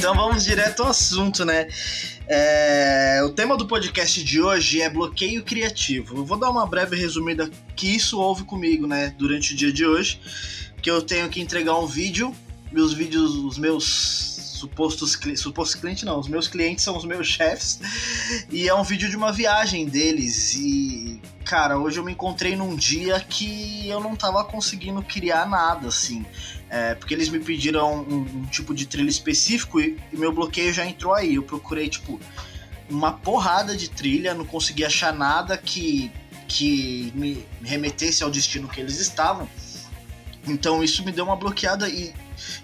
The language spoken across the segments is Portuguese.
então vamos direto ao assunto, né? É, o tema do podcast de hoje é bloqueio criativo. Eu vou dar uma breve resumida que isso houve comigo, né, durante o dia de hoje, que eu tenho que entregar um vídeo, meus vídeos, os meus supostos supostos clientes não, os meus clientes são os meus chefes e é um vídeo de uma viagem deles e cara, hoje eu me encontrei num dia que eu não tava conseguindo criar nada assim. É, porque eles me pediram um, um, tipo de trilha específico e, e meu bloqueio já entrou aí. Eu procurei, tipo, uma porrada de trilha, não consegui achar nada que, que me remetesse ao destino que eles estavam. Então isso me deu uma bloqueada e,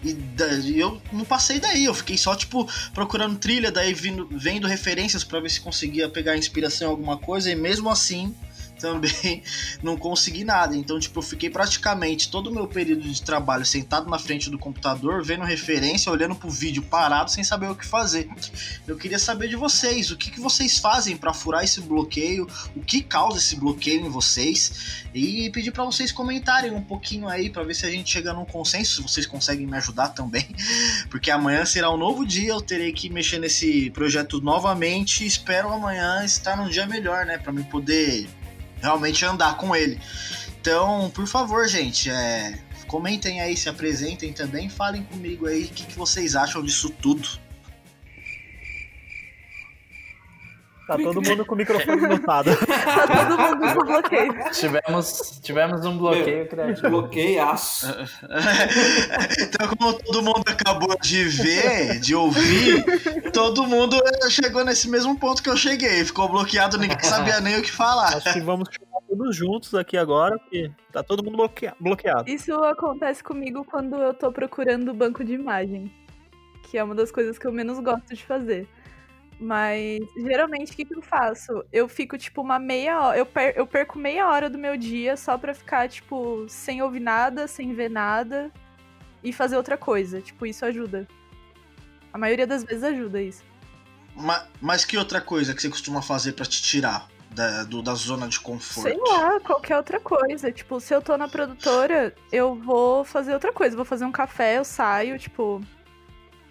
e, e eu não passei daí, eu fiquei só tipo procurando trilha, daí vindo, vendo referências para ver se conseguia pegar inspiração em alguma coisa e mesmo assim também não consegui nada. Então, tipo, eu fiquei praticamente todo o meu período de trabalho sentado na frente do computador, vendo referência, olhando pro vídeo parado, sem saber o que fazer. Eu queria saber de vocês, o que, que vocês fazem para furar esse bloqueio, o que causa esse bloqueio em vocês, e pedir para vocês comentarem um pouquinho aí para ver se a gente chega num consenso, se vocês conseguem me ajudar também, porque amanhã será um novo dia, eu terei que mexer nesse projeto novamente, espero amanhã estar num dia melhor, né, para me poder realmente andar com ele. Então, por favor, gente, é, comentem aí, se apresentem também, falem comigo aí o que, que vocês acham disso tudo. Tá todo mundo com o microfone mutado. tá todo mundo com bloqueio. Tivemos, tivemos um bloqueio Meu, criativo. Bloqueiaço. então, como todo mundo acabou de ver, de ouvir, todo mundo chegou nesse mesmo ponto que eu cheguei. Ficou bloqueado, ninguém sabia nem o que falar. Acho que vamos chamar todos juntos aqui agora, porque tá todo mundo bloqueado. Isso acontece comigo quando eu tô procurando banco de imagem. Que é uma das coisas que eu menos gosto de fazer. Mas geralmente o que, que eu faço? Eu fico, tipo, uma meia hora. Eu, per eu perco meia hora do meu dia só pra ficar, tipo, sem ouvir nada, sem ver nada e fazer outra coisa. Tipo, isso ajuda. A maioria das vezes ajuda isso. Mas, mas que outra coisa que você costuma fazer para te tirar da, do, da zona de conforto? Sei lá, qualquer outra coisa. Tipo, se eu tô na produtora, eu vou fazer outra coisa. Vou fazer um café, eu saio, tipo.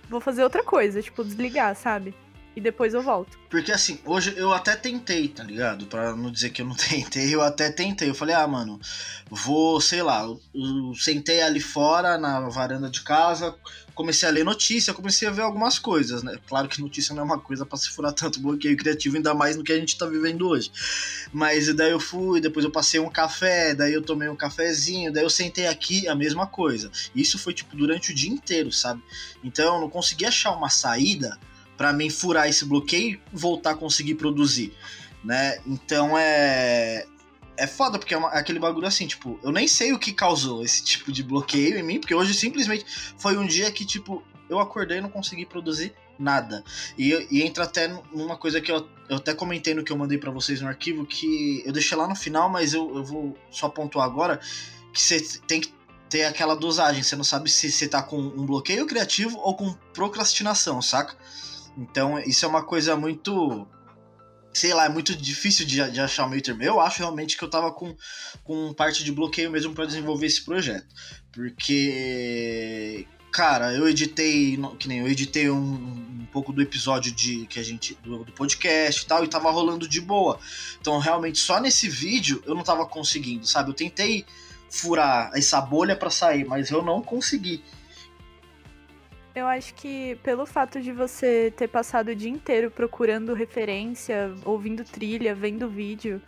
Vou fazer outra coisa, tipo, desligar, sabe? E depois eu volto. Porque assim, hoje eu até tentei, tá ligado? Pra não dizer que eu não tentei, eu até tentei. Eu falei, ah, mano, vou, sei lá, eu, eu sentei ali fora na varanda de casa, comecei a ler notícia, comecei a ver algumas coisas, né? Claro que notícia não é uma coisa para se furar tanto bloqueio criativo, ainda mais no que a gente tá vivendo hoje. Mas daí eu fui, depois eu passei um café, daí eu tomei um cafezinho, daí eu sentei aqui, a mesma coisa. Isso foi tipo durante o dia inteiro, sabe? Então eu não consegui achar uma saída para mim furar esse bloqueio e voltar a conseguir produzir, né? Então é é foda porque é, uma, é, aquele bagulho assim, tipo, eu nem sei o que causou esse tipo de bloqueio em mim, porque hoje simplesmente foi um dia que tipo eu acordei e não consegui produzir nada. E, e entra até numa coisa que eu, eu até comentei no que eu mandei para vocês no arquivo, que eu deixei lá no final, mas eu, eu vou só pontuar agora, que você tem que ter aquela dosagem, você não sabe se você tá com um bloqueio criativo ou com procrastinação, saca? Então, isso é uma coisa muito. Sei lá, é muito difícil de, de achar o meio termo. Eu acho realmente que eu tava com, com parte de bloqueio mesmo para desenvolver esse projeto. Porque. Cara, eu editei. Que nem eu editei um, um pouco do episódio de que a gente. Do, do podcast e tal, e tava rolando de boa. Então, realmente, só nesse vídeo eu não tava conseguindo, sabe? Eu tentei furar essa bolha para sair, mas eu não consegui. Eu acho que pelo fato de você ter passado o dia inteiro procurando referência, ouvindo trilha, vendo vídeo,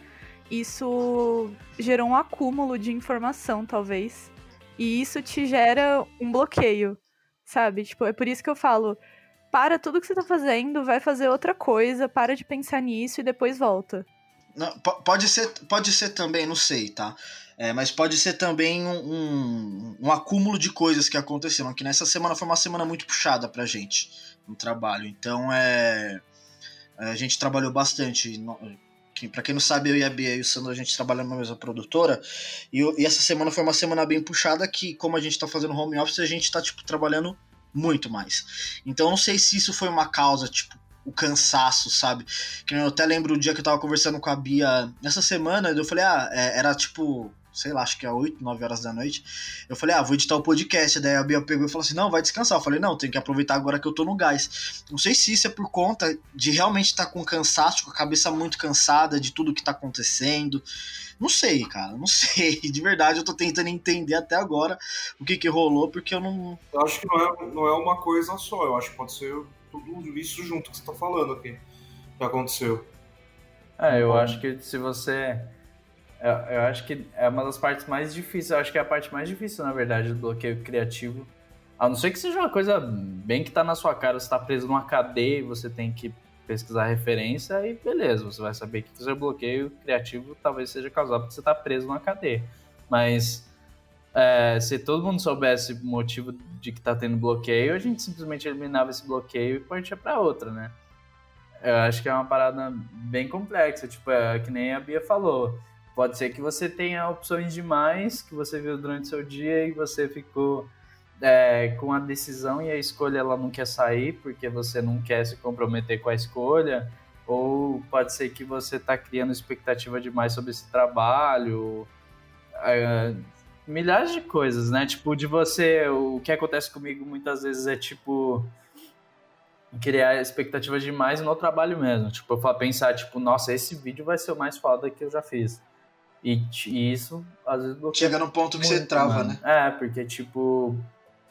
isso gerou um acúmulo de informação, talvez. E isso te gera um bloqueio, sabe? Tipo, é por isso que eu falo, para tudo que você tá fazendo, vai fazer outra coisa, para de pensar nisso e depois volta. Não, pode ser, pode ser também, não sei, tá? É, mas pode ser também um, um, um, acúmulo de coisas que aconteceram. Que nessa semana foi uma semana muito puxada pra gente no trabalho. Então é. A gente trabalhou bastante. Para quem não sabe, eu e a Bia e o Sandro, a gente trabalha na mesma produtora. E, e, essa semana foi uma semana bem puxada que, como a gente tá fazendo home office, a gente tá, tipo, trabalhando muito mais. Então não sei se isso foi uma causa, tipo, o cansaço, sabe? Que eu até lembro o dia que eu tava conversando com a Bia nessa semana, eu falei, ah, é, era tipo sei lá, acho que é 8, 9 horas da noite. Eu falei, ah, vou editar o podcast. Daí a Bia pegou e falou assim: não, vai descansar. Eu falei, não, tem que aproveitar agora que eu tô no gás. Não sei se isso é por conta de realmente estar tá com cansaço, com a cabeça muito cansada de tudo que tá acontecendo. Não sei, cara, não sei. De verdade, eu tô tentando entender até agora o que que rolou, porque eu não. Eu acho que não é, não é uma coisa só, eu acho que pode ser tudo isso junto que você tá falando aqui, que aconteceu. É, eu acho que se você. Eu, eu acho que é uma das partes mais difíceis, eu acho que é a parte mais difícil, na verdade, do bloqueio criativo. A não ser que seja uma coisa bem que tá na sua cara, você tá preso numa cadeia e você tem que pesquisar referência e beleza, você vai saber que o seu bloqueio criativo talvez seja causado porque você está preso numa cadeia. Mas é, se todo mundo soubesse o motivo de que está tendo bloqueio, a gente simplesmente eliminava esse bloqueio e partia para outra, né? Eu acho que é uma parada bem complexa, tipo, é, que nem a Bia falou. Pode ser que você tenha opções demais que você viu durante seu dia e você ficou é, com a decisão e a escolha ela não quer sair porque você não quer se comprometer com a escolha, ou pode ser que você está criando expectativa demais sobre esse trabalho, é, milhares de coisas, né? Tipo, de você, o que acontece comigo muitas vezes é tipo criar expectativas demais no trabalho mesmo. Tipo, eu pensar, tipo, nossa, esse vídeo vai ser o mais foda que eu já fiz. E, e isso, às vezes... Chega no ponto que muito, você trava, mano. né? É, porque, tipo,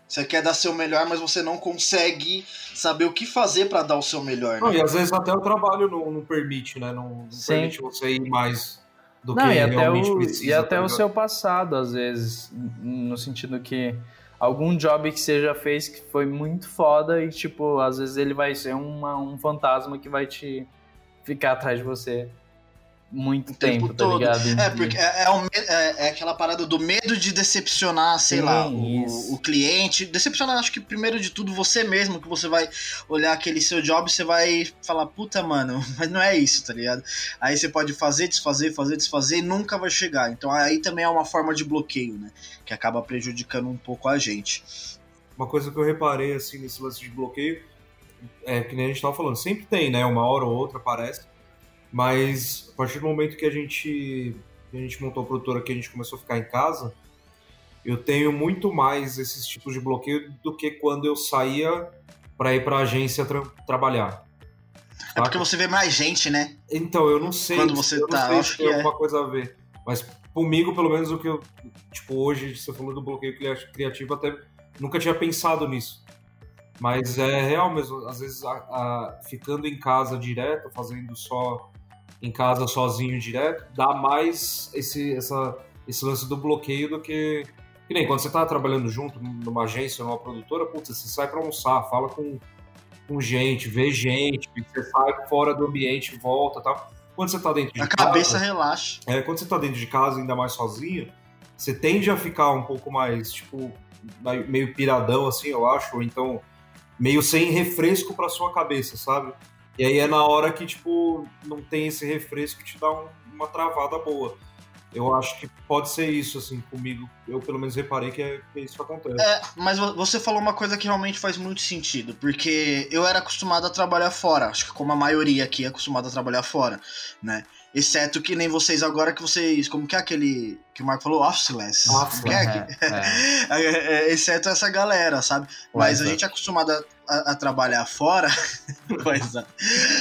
você quer dar seu melhor, mas você não consegue saber o que fazer para dar o seu melhor. Né? Não, e às vezes até o trabalho não, não permite, né? Não, não permite você ir mais do não, que realmente o, precisa. E até tá o seu passado, às vezes, no sentido que algum job que você já fez que foi muito foda e, tipo, às vezes ele vai ser uma, um fantasma que vai te ficar atrás de você muito tempo, tempo tá ligado? É, porque é, é, é, é, aquela parada do medo de decepcionar, sei Sim, lá, o, o, cliente. Decepcionar, acho que primeiro de tudo você mesmo, que você vai olhar aquele seu job você vai falar, puta, mano, mas não é isso, tá ligado? Aí você pode fazer, desfazer, fazer, desfazer e nunca vai chegar. Então aí também é uma forma de bloqueio, né? Que acaba prejudicando um pouco a gente. Uma coisa que eu reparei, assim, nesse lance de bloqueio, é que nem a gente tava falando, sempre tem, né? Uma hora ou outra aparece mas a partir do momento que a gente, que a gente montou a produtora, que a gente começou a ficar em casa, eu tenho muito mais esses tipos de bloqueio do que quando eu saía para ir para a agência tra trabalhar. É porque você vê mais gente, né? Então, eu não sei. Quando você eu tá, não sei acho se que tem é. alguma coisa a ver. Mas comigo, pelo menos, o que eu. Tipo, hoje, você falou do bloqueio criativo, até nunca tinha pensado nisso. Mas é real mesmo. Às vezes, a, a, ficando em casa direto, fazendo só em casa sozinho direto, dá mais esse, essa, esse lance do bloqueio do que. Que nem quando você tá trabalhando junto numa agência, numa produtora, putz, você sai para almoçar, fala com, com gente, vê gente, você sai fora do ambiente, volta tal. Quando você tá dentro de a casa. A cabeça relaxa. É, quando você tá dentro de casa, ainda mais sozinho, você tende a ficar um pouco mais, tipo, meio piradão, assim, eu acho, ou então meio sem refresco para sua cabeça, sabe? E aí é na hora que, tipo, não tem esse refresco que te dá um, uma travada boa. Eu acho que pode ser isso, assim, comigo. Eu pelo menos reparei que é, que isso que acontece. É, mas você falou uma coisa que realmente faz muito sentido, porque eu era acostumado a trabalhar fora, acho que como a maioria aqui é acostumado a trabalhar fora, né? Exceto que nem vocês agora que vocês. Como que é aquele que o Marco falou? Officeless. Officeless. É, é, é. Exceto essa galera, sabe? Mas a gente é acostumado a a, a trabalhar fora, pois é.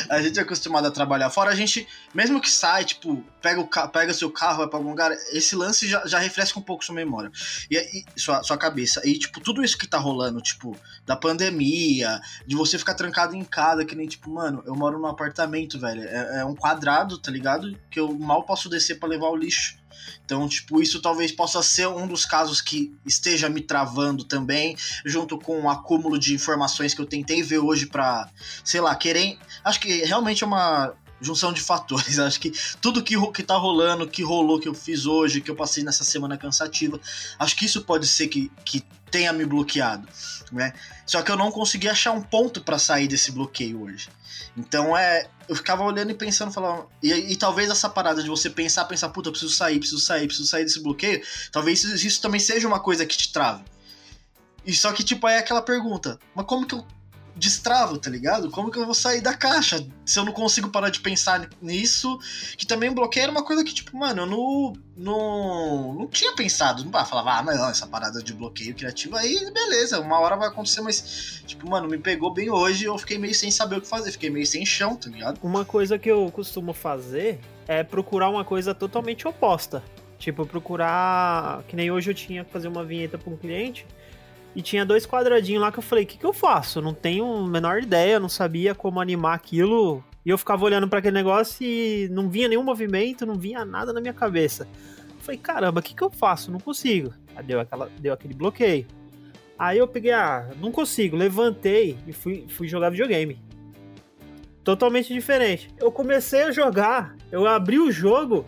A gente é acostumado a trabalhar fora, a gente, mesmo que sai, tipo, pega, o, pega seu carro, vai pra algum lugar, esse lance já, já refresca um pouco sua memória. E, e sua, sua cabeça. E, tipo, tudo isso que tá rolando, tipo, da pandemia, de você ficar trancado em casa, que nem, tipo, mano, eu moro num apartamento, velho. É, é um quadrado, tá ligado? Que eu mal posso descer para levar o lixo. Então, tipo, isso talvez possa ser um dos casos que esteja me travando também, junto com o acúmulo de informações que eu tentei ver hoje para, sei lá, querer. Acho que realmente é uma junção de fatores. Acho que tudo que, que tá rolando, que rolou, que eu fiz hoje, que eu passei nessa semana cansativa, acho que isso pode ser que, que tenha me bloqueado, né? Só que eu não consegui achar um ponto para sair desse bloqueio hoje. Então é. Eu ficava olhando e pensando, falando. E, e, talvez essa parada de você pensar, pensar, puta, eu preciso sair, preciso sair, preciso sair desse bloqueio, talvez isso, isso também seja uma coisa que te trave. E só que, tipo, é aquela pergunta, mas como que eu destravo, tá ligado? Como que eu vou sair da caixa se eu não consigo parar de pensar nisso? Que também bloqueio era uma coisa que, tipo, mano, eu não, não, não tinha pensado. Não falava, ah, não, essa parada de bloqueio criativo aí, beleza, uma hora vai acontecer, mas, tipo, mano, me pegou bem hoje e eu fiquei meio sem saber o que fazer, fiquei meio sem chão, tá ligado? Uma coisa que eu costumo fazer é procurar uma coisa totalmente oposta. Tipo, procurar. Que nem hoje eu tinha que fazer uma vinheta para um cliente. E tinha dois quadradinhos lá que eu falei: o que, que eu faço? não tenho a menor ideia, não sabia como animar aquilo. E eu ficava olhando para aquele negócio e não vinha nenhum movimento, não vinha nada na minha cabeça. Eu falei: caramba, o que, que eu faço? Não consigo. Aí deu, aquela, deu aquele bloqueio. Aí eu peguei, ah, não consigo. Levantei e fui, fui jogar videogame. Totalmente diferente. Eu comecei a jogar, eu abri o jogo,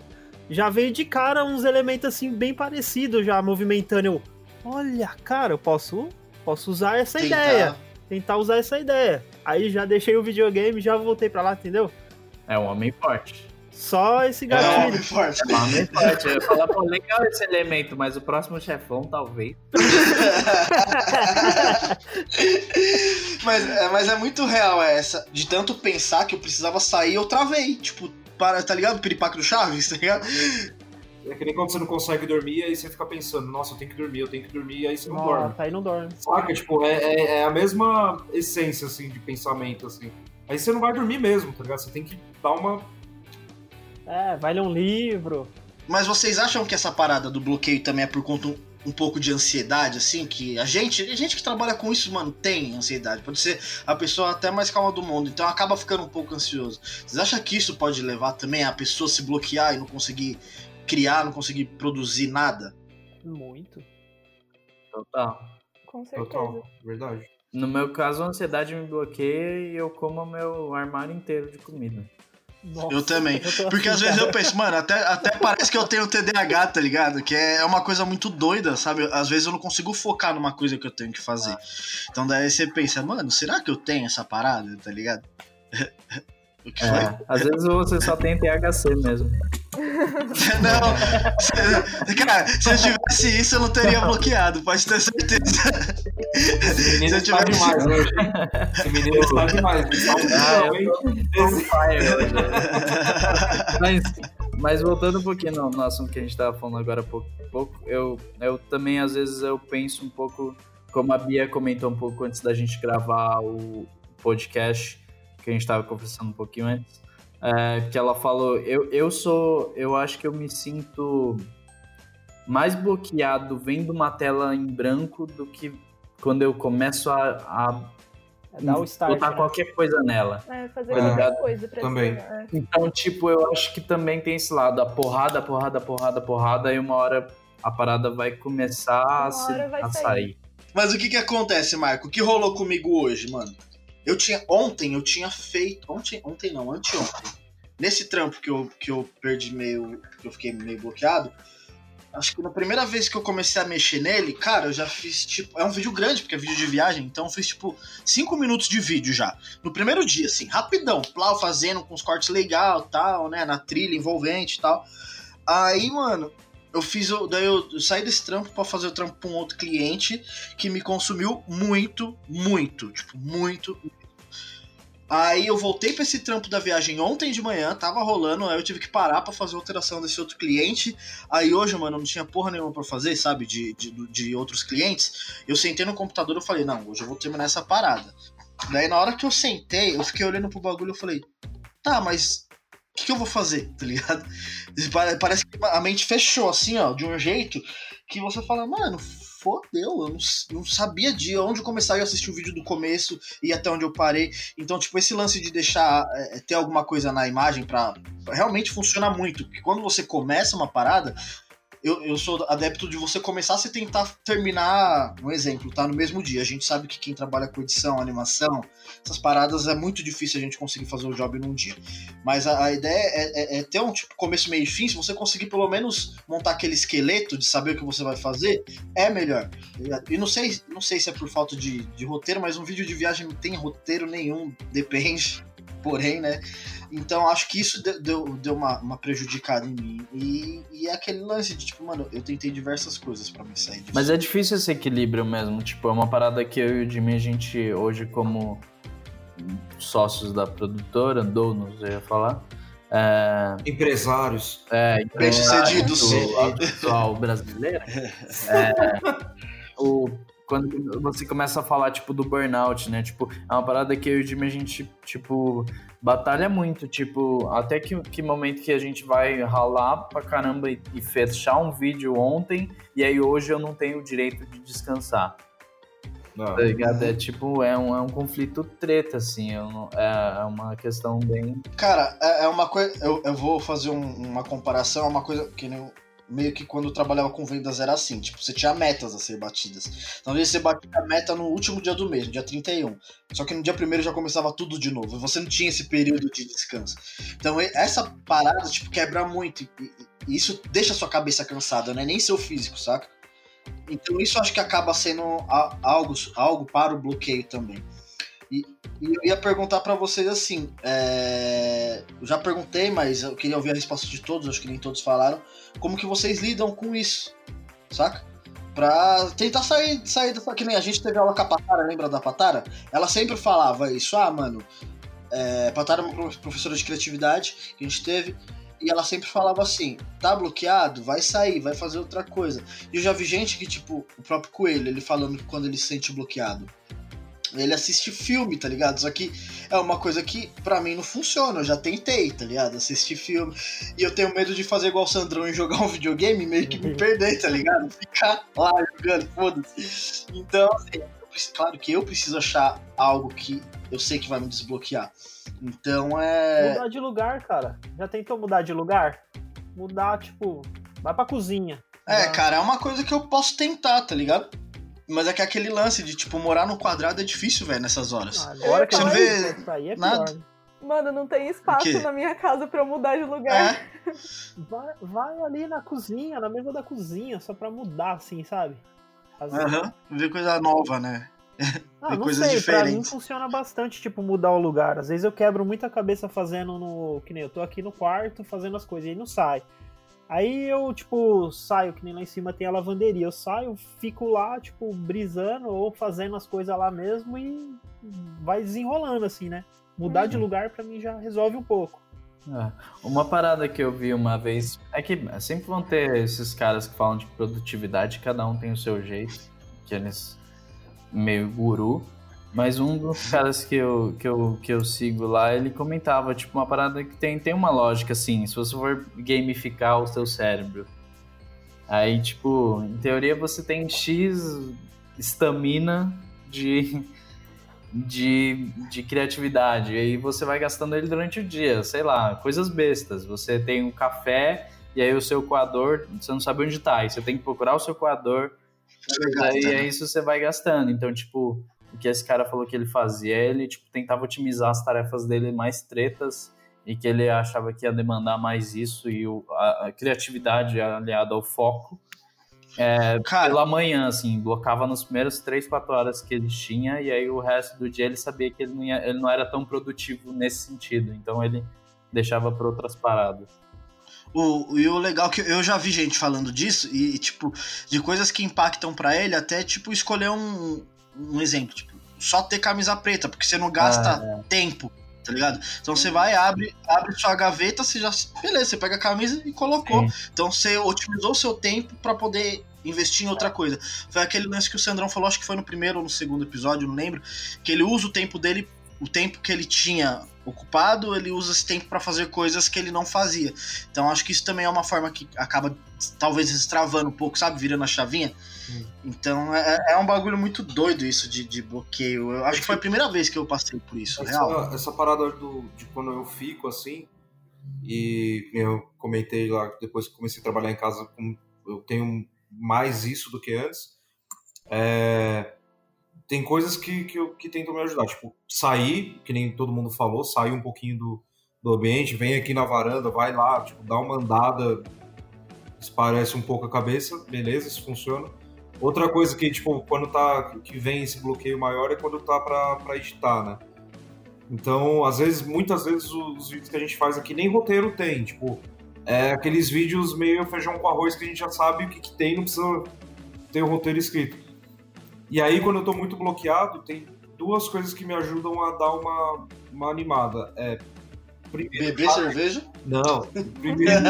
já veio de cara uns elementos assim bem parecidos já movimentando. Eu, olha, cara, eu posso, posso usar essa Tentar. ideia. Tentar usar essa ideia. Aí já deixei o videogame, já voltei para lá, entendeu? É um homem forte. Só esse gatilho. É um homem forte. É um homem forte. Eu ia falar, pô, legal esse elemento, mas o próximo chefão, talvez. mas, é, mas é muito real essa. De tanto pensar que eu precisava sair, eu travei. Tipo, para, tá ligado? O piripaque do Chaves, tá ligado? É que nem quando você não consegue dormir, aí você fica pensando, nossa, eu tenho que dormir, eu tenho que dormir, e aí você não nossa, dorme. Aí não dorme. Saca? Tipo, é, é, é, a mesma essência, assim, de pensamento, assim. Aí você não vai dormir mesmo, tá ligado? Você tem que dar uma. É, vai ler um livro. Mas vocês acham que essa parada do bloqueio também é por conta um pouco de ansiedade, assim, que a gente, a gente que trabalha com isso, mano, tem ansiedade. Pode ser a pessoa até mais calma do mundo, então acaba ficando um pouco ansioso. Vocês acham que isso pode levar também a pessoa se bloquear e não conseguir criar, não conseguir produzir nada? Muito. Total. Com certeza. Total, verdade. No meu caso, a ansiedade me bloqueia e eu como meu armário inteiro de comida. Nossa, eu também. Eu Porque às vezes eu penso, mano, até, até parece que eu tenho TDAH, tá ligado? Que é uma coisa muito doida, sabe? Às vezes eu não consigo focar numa coisa que eu tenho que fazer. Então daí você pensa, mano, será que eu tenho essa parada, tá ligado? O que foi? É, às vezes você só tem THC mesmo. não, cara, se eu tivesse isso, eu não teria bloqueado, pode ter certeza. Esse menino está tivesse... demais hoje. Esse menino está demais. Ah, mas, mas voltando um pouquinho no, no assunto que a gente estava falando agora há pouco, pouco eu, eu também, às vezes, eu penso um pouco, como a Bia comentou um pouco antes da gente gravar o podcast, que a gente estava conversando um pouquinho antes, é, que ela falou, eu, eu sou, eu acho que eu me sinto mais bloqueado vendo uma tela em branco do que quando eu começo a, a é Dar o start, botar né? qualquer coisa nela. É, fazer tá qualquer coisa pra também. é. Então, tipo, eu acho que também tem esse lado, a porrada, porrada, porrada, porrada, e uma hora a parada vai começar a, se, vai a sair. sair. Mas o que que acontece, Marco? O que rolou comigo hoje, mano? Eu tinha. Ontem eu tinha feito. Ontem, ontem não, anteontem. Nesse trampo que eu, que eu perdi meio. que eu fiquei meio bloqueado. Acho que na primeira vez que eu comecei a mexer nele, cara, eu já fiz tipo. É um vídeo grande, porque é vídeo de viagem, então eu fiz tipo 5 minutos de vídeo já. No primeiro dia, assim, rapidão. Plau fazendo com os cortes legal tal, né? Na trilha envolvente e tal. Aí, mano, eu fiz. Daí eu, eu saí desse trampo para fazer o trampo pra um outro cliente que me consumiu muito, muito. Tipo, muito, Aí eu voltei para esse trampo da viagem ontem de manhã, tava rolando, aí eu tive que parar para fazer alteração desse outro cliente. Aí hoje, mano, não tinha porra nenhuma pra fazer, sabe, de, de, de outros clientes. Eu sentei no computador e falei, não, hoje eu vou terminar essa parada. Daí na hora que eu sentei, eu fiquei olhando pro bagulho e falei, tá, mas que, que eu vou fazer, tá ligado? Parece que a mente fechou assim, ó, de um jeito que você fala, mano, fodeu, eu não, não, sabia de onde começar. Eu assisti o vídeo do começo e até onde eu parei. Então, tipo, esse lance de deixar é, ter alguma coisa na imagem pra, realmente funciona muito. Porque quando você começa uma parada, eu, eu sou adepto de você começar e tentar terminar, um exemplo, tá? No mesmo dia. A gente sabe que quem trabalha com edição, animação, essas paradas é muito difícil a gente conseguir fazer o job num dia. Mas a, a ideia é, é, é, ter um tipo começo, meio e fim. Se você conseguir pelo menos montar aquele esqueleto de saber o que você vai fazer, é melhor. E não sei, não sei se é por falta de, de roteiro, mas um vídeo de viagem não tem roteiro nenhum, depende. Porém, né? Então acho que isso deu, deu uma, uma prejudicada em mim. E, e é aquele lance de, tipo, mano, eu tentei diversas coisas para me sair disso. Mas é difícil esse equilíbrio mesmo. Tipo, é uma parada que eu e o Jimmy, a gente, hoje, como sócios da produtora, donos, eu ia falar. É, Empresários. é, Bem-sucedidos. do pessoal brasileiro. É, o, quando você começa a falar, tipo, do burnout, né? Tipo, é uma parada que eu e o Jimmy, a gente, tipo, batalha muito, tipo, até que, que momento que a gente vai ralar pra caramba e, e fechar um vídeo ontem, e aí hoje eu não tenho o direito de descansar. Não. Tá ligado? É tipo, é um, é um conflito treta, assim. É, um- é uma questão bem. Cara, é, é uma coisa. Eu, eu vou fazer um- uma comparação, é uma coisa que nem eu- meio que quando eu trabalhava com vendas era assim, tipo, você tinha metas a ser batidas. Então, às vezes você batia a meta no último dia do mês, no dia 31. Só que no dia primeiro já começava tudo de novo. Você não tinha esse período de descanso. Então, essa parada, tipo, quebra muito. E, e- isso deixa a sua cabeça cansada, não é nem seu físico, saca? Então, isso acho que acaba sendo algo, algo para o bloqueio também. E eu ia perguntar pra vocês assim, é, eu já perguntei, mas eu queria ouvir a resposta de todos, acho que nem todos falaram, como que vocês lidam com isso, saca? Pra tentar sair, sair dessa... Que nem a gente teve aula com a Patara, lembra da Patara? Ela sempre falava isso, ah, mano, é, Patara é uma prof- professora de criatividade que a gente teve, e ela sempre falava assim, tá bloqueado, vai sair, vai fazer outra coisa. E eu já vi gente que, tipo, o próprio Coelho, ele falando que quando ele se sente bloqueado, ele assiste filme, tá ligado? Só que é uma coisa que pra mim não funciona. Eu já tentei, tá ligado? Assistir filme. E eu tenho medo de fazer igual o Sandrão e jogar um videogame e meio que me perder, tá ligado? Ficar lá jogando, foda-se. Então, assim, claro que eu preciso achar algo que eu sei que vai me desbloquear. Então é. Mudar de lugar, cara. Já tentou mudar de lugar? Mudar, tipo, vai pra cozinha. É, Vai- cara, é uma coisa que eu posso tentar, tá ligado? Mas é que aquele lance de, tipo, morar no quadrado é difícil, velho, nessas horas. Ah, Agora que Você eu não vê isso aí é nada. pior. Mano, não tem espaço na minha casa pra eu mudar de lugar. É. Vai, vai ali na cozinha, na mesa da cozinha, só pra mudar, assim, sabe? Aham. Ver coisa nova, né? Ah, não coisas sei, pra mim diferentes. funciona bastante, tipo, mudar o lugar. Às vezes eu quebro muita cabeça fazendo no. Que nem eu tô aqui no quarto fazendo as coisas e aí não sai. Aí eu, tipo, saio, que nem lá em cima tem a lavanderia. Eu saio, fico lá, tipo, brisando ou fazendo as coisas lá mesmo e vai desenrolando, assim, né? Mudar de lugar pra mim já resolve um pouco. É. Uma parada que eu vi uma vez é que sempre vão ter esses caras que falam de produtividade, cada um tem o seu jeito, que eles meio guru. Mas um dos caras que eu, que, eu, que eu sigo lá, ele comentava, tipo, uma parada que tem, tem uma lógica, assim, se você for gamificar o seu cérebro. Aí, tipo, em teoria você tem X estamina de, de, de criatividade. E aí você vai gastando ele durante o dia, sei lá, coisas bestas. Você tem um café e aí o seu coador, você não sabe onde tá. Aí você tem que procurar o seu coador e aí é isso você vai gastando. Então, tipo, o que esse cara falou que ele fazia, ele tipo, tentava otimizar as tarefas dele mais tretas e que ele achava que ia demandar mais isso e o, a, a criatividade aliada ao foco é, Cara, pela manhã, assim, blocava nas primeiras 3, 4 horas que ele tinha e aí o resto do dia ele sabia que ele não, ia, ele não era tão produtivo nesse sentido. Então ele deixava para outras paradas. O, e o legal é que eu já vi gente falando disso e, tipo, de coisas que impactam pra ele, até, tipo, escolher um, um exemplo, tipo, só ter camisa preta, porque você não gasta Ah, tempo, tá ligado? Então você vai, abre, abre sua gaveta, você já. Beleza, você pega a camisa e colocou. Então você otimizou o seu tempo pra poder investir em outra coisa. Foi aquele lance que o Sandrão falou, acho que foi no primeiro ou no segundo episódio, não lembro, que ele usa o tempo dele, o tempo que ele tinha ocupado, ele usa esse tempo pra fazer coisas que ele não fazia. Então acho que isso também é uma forma que acaba talvez destravando um pouco, sabe, virando a chavinha. Então é, é um bagulho muito doido isso de, de bloqueio. Eu acho que foi a primeira vez que eu passei por isso, real. Essa, essa parada do, de quando eu fico assim, e eu comentei lá, depois que comecei a trabalhar em casa, eu tenho mais isso do que antes. É, tem coisas que, que, que tentam me ajudar, tipo, sair, que nem todo mundo falou, sair um pouquinho do, do ambiente, vem aqui na varanda, vai lá, tipo, dá uma andada, esparece um pouco a cabeça, beleza, isso funciona. Outra coisa que, tipo, quando tá. que vem esse bloqueio maior é quando tá pra editar, né? Então, às vezes, muitas vezes os vídeos que a gente faz aqui nem roteiro tem, tipo, é aqueles vídeos meio feijão com arroz que a gente já sabe o que, que tem, não precisa ter o roteiro escrito. E aí, quando eu tô muito bloqueado, tem duas coisas que me ajudam a dar uma, uma animada. É. Primeiro, Beber cerveja? Não. Primeiro,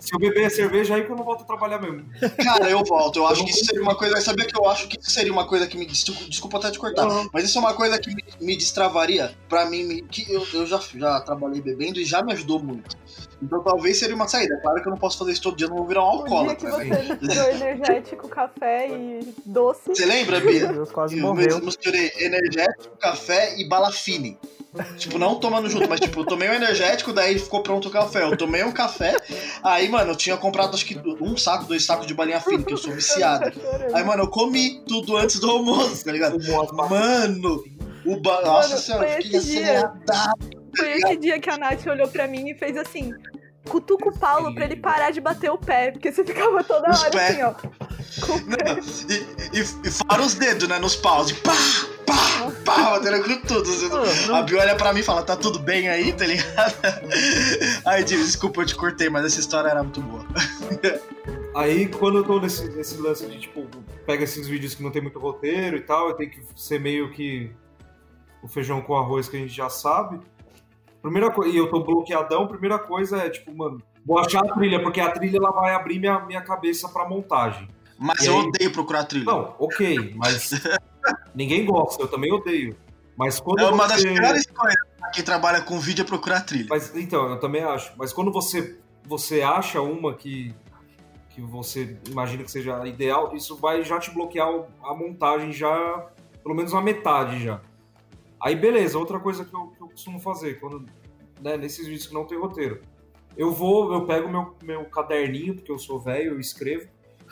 se eu beber cerveja, aí que eu não volto a trabalhar mesmo. Cara, eu volto. Eu acho que isso seria uma coisa. Sabia que eu acho que isso seria uma coisa que me. Desculpa, desculpa até te cortar. Não. Mas isso é uma coisa que me, me destravaria. Pra mim, me- que eu, eu já, já trabalhei bebendo e já me ajudou muito. Então talvez seria uma saída. Claro que eu não posso fazer isso todo dia, eu não vou virar um alcoólatra. você misturou energético, café e doce. Você lembra, Bia? Deus quase Eu morreu. misturei energético, café e bala fine. Tipo, não tomando junto, mas tipo, eu tomei um energético, daí ficou pronto o café. Eu tomei um café, aí, mano, eu tinha comprado acho que um saco, dois sacos de balinha fine, que eu sou viciado. Aí, mano, eu comi tudo antes do almoço, tá ligado? Mano, o ba... Nossa senhora, foi eu fiquei acelerado. Foi esse dia que a Nath olhou pra mim e fez assim. Cutuca o Paulo pra ele parar de bater o pé, porque você ficava toda Os hora assim, ó. Com o pé. E, e, e fora os dedos, né, nos paus. E pá, pá, pá, batendo com tudo. assim. A Bia olha pra mim e fala, tá tudo bem aí, tá ligado? Aí, desculpa, eu te cortei, mas essa história era muito boa. Aí, quando eu tô nesse, nesse lance de, tipo, pega esses vídeos que não tem muito roteiro e tal, eu tenho que ser meio que o feijão com arroz que a gente já sabe. Primeira coisa, e eu tô bloqueadão, primeira coisa é, tipo, mano, vou achar a trilha, porque a trilha ela vai abrir minha, minha cabeça pra montagem. Mas E eu aí? odeio procurar trilha. Não, ok, mas ninguém gosta, eu também odeio. Mas quando é uma das você... piores coisas pra quem trabalha com vídeo é procurar trilha. Mas então, eu também acho. Mas quando você, você acha uma que, que você imagina que seja ideal, isso vai já te bloquear a montagem já, pelo menos a metade já. Aí beleza, outra coisa que eu costumo fazer, quando, né, nesses vídeos que não tem roteiro. Eu vou, eu pego meu, meu caderninho, porque eu sou velho, eu escrevo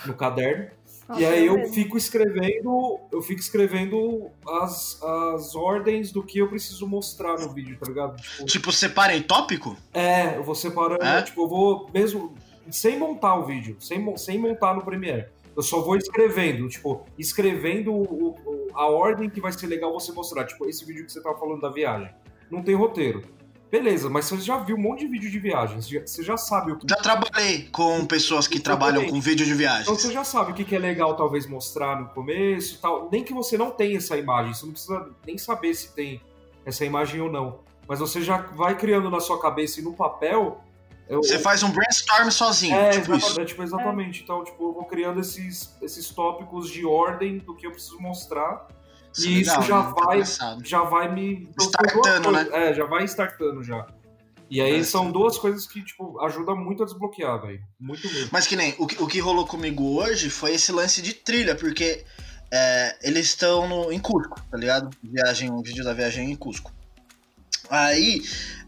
no caderno. Nossa, E aí eu mesmo. fico escrevendo, eu fico escrevendo as, as ordens do que eu preciso mostrar no vídeo, tá ligado? Tipo, Tipo, separa em tópico? é, eu vou separando, É? tipo, eu vou mesmo sem montar o vídeo, sem, sem montar no Premiere. Eu só vou escrevendo, tipo, escrevendo o- o- a ordem que vai ser legal você mostrar. Tipo, esse vídeo que você tava falando da viagem. Não tem roteiro. Beleza, mas você já viu um monte de vídeo de viagens. Você já sabe o que. Já trabalhei com pessoas que trabalham com vídeo de Então viagens. você já sabe o que é legal talvez mostrar no começo e tal. Nem que você não tenha essa imagem, você não precisa nem saber se tem essa imagem ou não. Mas você já vai criando na sua cabeça e no papel. eu- Você faz um brainstorm sozinho, É, tipo exatamente, é, tipo, exatamente. Então, tipo, eu vou criando esses, esses tópicos de ordem do que eu preciso mostrar. Isso E isso já né? Vai-. Já vai me. Startando, né? É, já vai startando já. E aí É, são duas coisas que, tipo, ajudam muito a desbloquear, velho. Muito mesmo. Mas que nem, o, que- o que rolou comigo hoje foi esse lance de trilha, porque é, eles estão em Cusco, tá ligado? Viagem, um vídeo da viagem em Cusco. Aí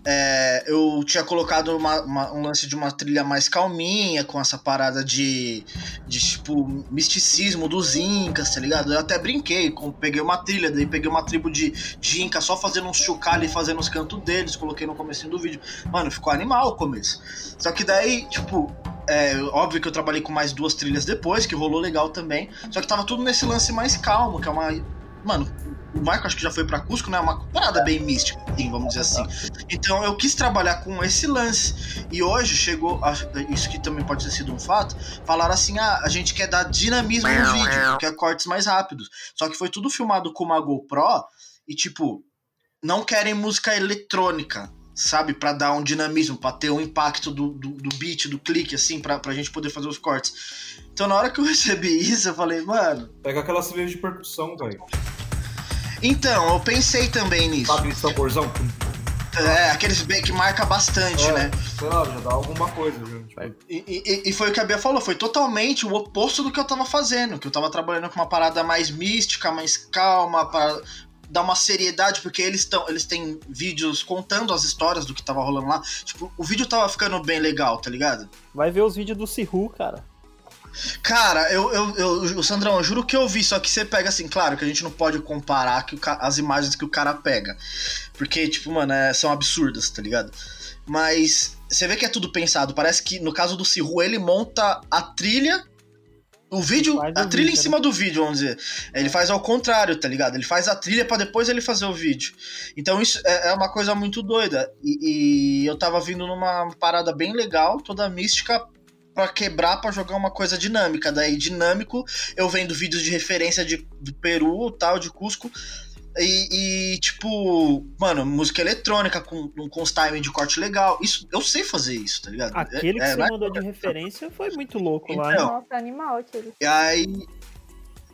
é, eu tinha colocado uma- uma- um lance de uma trilha mais calminha, com essa parada de, de tipo misticismo dos Incas, tá ligado? Eu até brinquei, com, peguei uma trilha, daí peguei uma tribo de, de Inca só fazendo uns chocalhos e fazendo os cantos deles, coloquei no comecinho do vídeo. Mano, ficou animal o começo. Só que daí, tipo, é, óbvio que eu trabalhei com mais duas trilhas depois, que rolou legal também. Só que tava tudo nesse lance mais calmo, que é uma. Mano, o Marco acho que já foi pra Cusco, né? Uma parada bem mística, assim, vamos dizer assim. Então eu quis trabalhar com esse lance. E hoje chegou, a- isso que também pode ter sido um fato, falaram assim: ah, a gente quer dar dinamismo no vídeo, quer cortes mais rápidos. Só que foi tudo filmado com uma GoPro e, tipo, não querem música eletrônica, sabe? Pra dar um dinamismo, pra ter um impacto do, do, do beat, do clique, assim, pra, pra gente poder fazer os cortes. Então na hora que eu recebi isso, eu falei, mano. Pega aquelas trilhas de percussão, velho. Então, eu pensei também nisso. Sabe esse tamborzão? É, aqueles bem que marca bastante, É, né? Sei lá, já dá alguma coisa. Já, tipo, E, e- e foi o que a Bia falou, foi totalmente o oposto do que eu tava fazendo, que eu tava trabalhando com uma parada mais mística, mais calma, para dar uma seriedade, porque eles estão, eles têm vídeos contando as histórias do que tava rolando lá. Tipo, o vídeo tava ficando bem legal, tá ligado? Vai ver os vídeos do Sihu, cara. Cara, eu, eu, eu, o Sandrão, eu juro que eu vi, só que você pega assim, claro que a gente não pode comparar que o as imagens que o cara pega. Porque, tipo, mano, é- são absurdas, tá ligado? Mas você vê que é tudo pensado. Parece que no caso do Siru, ele monta a trilha. O vídeo, Faz a trilha em vídeo, cima do vídeo, vamos dizer. Ele faz ao contrário, tá ligado? Ele faz a trilha pra depois ele fazer o vídeo. Então isso é é uma coisa muito doida. E, e eu tava vindo numa parada bem legal, toda mística, pra quebrar pra jogar uma coisa dinâmica. Daí, dinâmico, eu vendo vídeos de referência de, do Peru, tal, de Cusco. E, e, tipo, mano, música eletrônica com, com os timing de corte legal. Isso, eu sei fazer isso, tá ligado? Aquele É- que é, você mandou de referência foi muito louco lá. Então, hein? Nossa, animal aquele. E aí.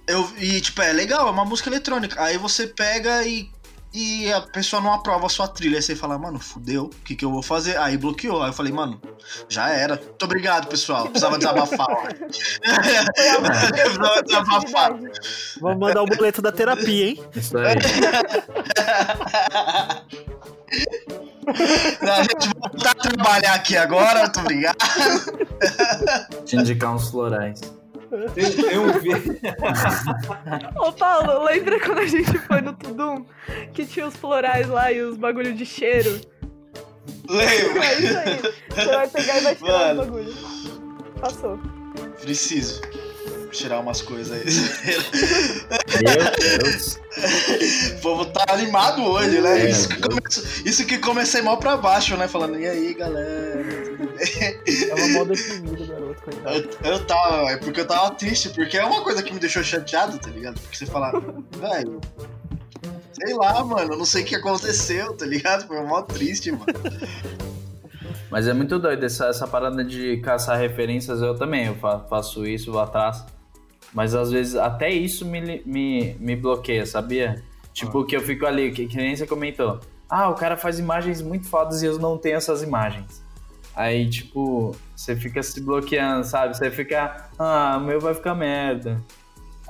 Eu, e, tipo, é legal, é uma música eletrônica. Aí você pega e. E a pessoa não aprova a sua trilha. Aí você fala, mano, fudeu, o que, que eu vou fazer? Aí bloqueou. Aí eu falei, mano, já era. Muito obrigado, pessoal. Precisava desabafar. Precisava desabafar. Vamos mandar o boleto da terapia, hein? Isso aí. A gente vai voltar a trabalhar aqui agora, muito obrigado. Te indicar uns florais. Tem, tem um vídeo. Ô, Paulo, lembra quando a gente foi no Tudum? Que tinha os florais lá e os bagulho de cheiro? Lembra? É isso aí. Você vai pegar e vai tirar Mano. os bagulho. Passou. Preciso tirar umas coisas aí. Meu Deus. O povo tá animado hoje, né? É, isso, que come- isso que comecei mal pra baixo, né? Falando, e aí, galera? Tava mal deprimido, garoto, coitado. Eu, eu tava, é porque eu tava triste, porque é uma coisa que me deixou chateado, tá ligado? Porque você fala, velho, sei lá, mano, eu não sei o que aconteceu, tá ligado? Foi mó triste, mano. Mas é muito doido essa, essa parada de caçar referências. Eu também eu fa- faço isso, vou atrás. Mas às vezes até isso me, me, me bloqueia, sabia? Tipo, que eu fico ali, que, que nem você comentou. Ah, o cara faz imagens muito fodas e eu não tenho essas imagens. Aí, tipo, você fica se bloqueando, sabe? Você fica, ah, o meu vai ficar merda.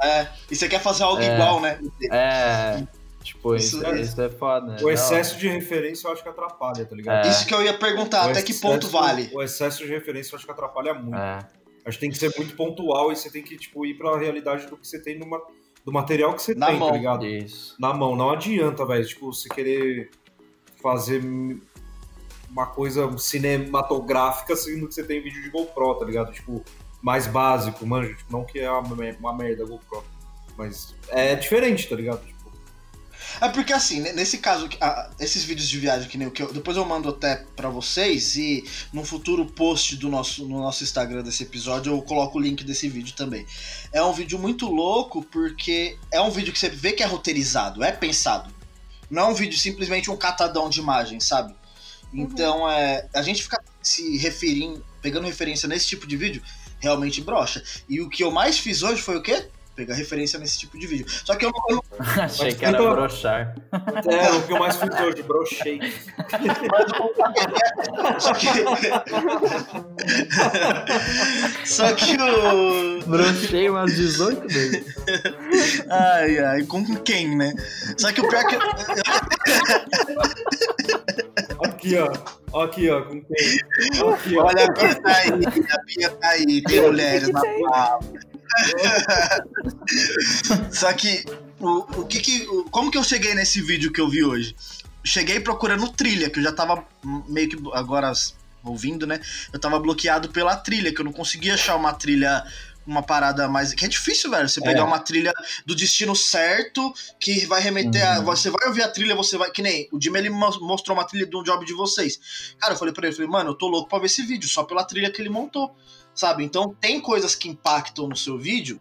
É, e você quer fazer algo É. igual, né? É, tipo, Isso isso, é- isso é foda. O excesso de referência eu acho que atrapalha, tá ligado? É. Isso que eu ia perguntar, O até que excesso- ponto vale? O excesso de referência eu acho que atrapalha muito. É, Acho que tem que ser muito pontual e você tem que, tipo, ir pra realidade do que você tem numa, do material que você Na tem, mão. tá ligado? isso. Na mão. Não adianta, velho, tipo, você querer fazer uma coisa cinematográfica sendo que você tem vídeo de GoPro, tá ligado? Tipo, mais básico, manja. Tipo, não que é uma merda GoPro. Mas é diferente, tá ligado? É porque assim, nesse caso, esses vídeos de viagem que nem o que eu, depois eu mando até pra vocês e no futuro post do nosso no nosso Instagram desse episódio eu coloco o link desse vídeo também. É um vídeo muito louco porque é um vídeo que você vê que é roteirizado, é pensado. Não é um vídeo simplesmente um catadão de imagens, sabe? Então, é, a gente ficar se referindo, pegando referência nesse tipo de vídeo, realmente brocha. E o que eu mais fiz hoje foi o quê? Pegar referência nesse tipo de vídeo. Só que eu não, eu não Achei que era então- brochar. é o que eu mais fiz hoje, brochei. Só que. Só que o. Brochei umas 18 vezes. Ai, ai, com quem, né? Só que o pior é que. Aqui, ó. Aqui, ó, com quem? Aqui, ó. Olha, a Bia tá aí, a Bia tá aí, tem mulheres na Tem. Só que, o, o que que. como que eu cheguei nesse vídeo que eu vi hoje? Cheguei procurando trilha, que eu já tava meio que agora ouvindo, né? Eu tava bloqueado pela trilha, que eu não conseguia achar uma trilha. Uma parada mais. Que é difícil, velho. Você pegar É. uma trilha do destino certo, que vai remeter a. Uhum. Você vai ouvir a trilha, você vai. Que nem o Jimmy ele mo- mostrou uma trilha de um job de vocês. Cara, eu falei pra ele, eu falei, mano, eu tô louco pra ver esse vídeo, só pela trilha que ele montou. Sabe? Então tem coisas que impactam no seu vídeo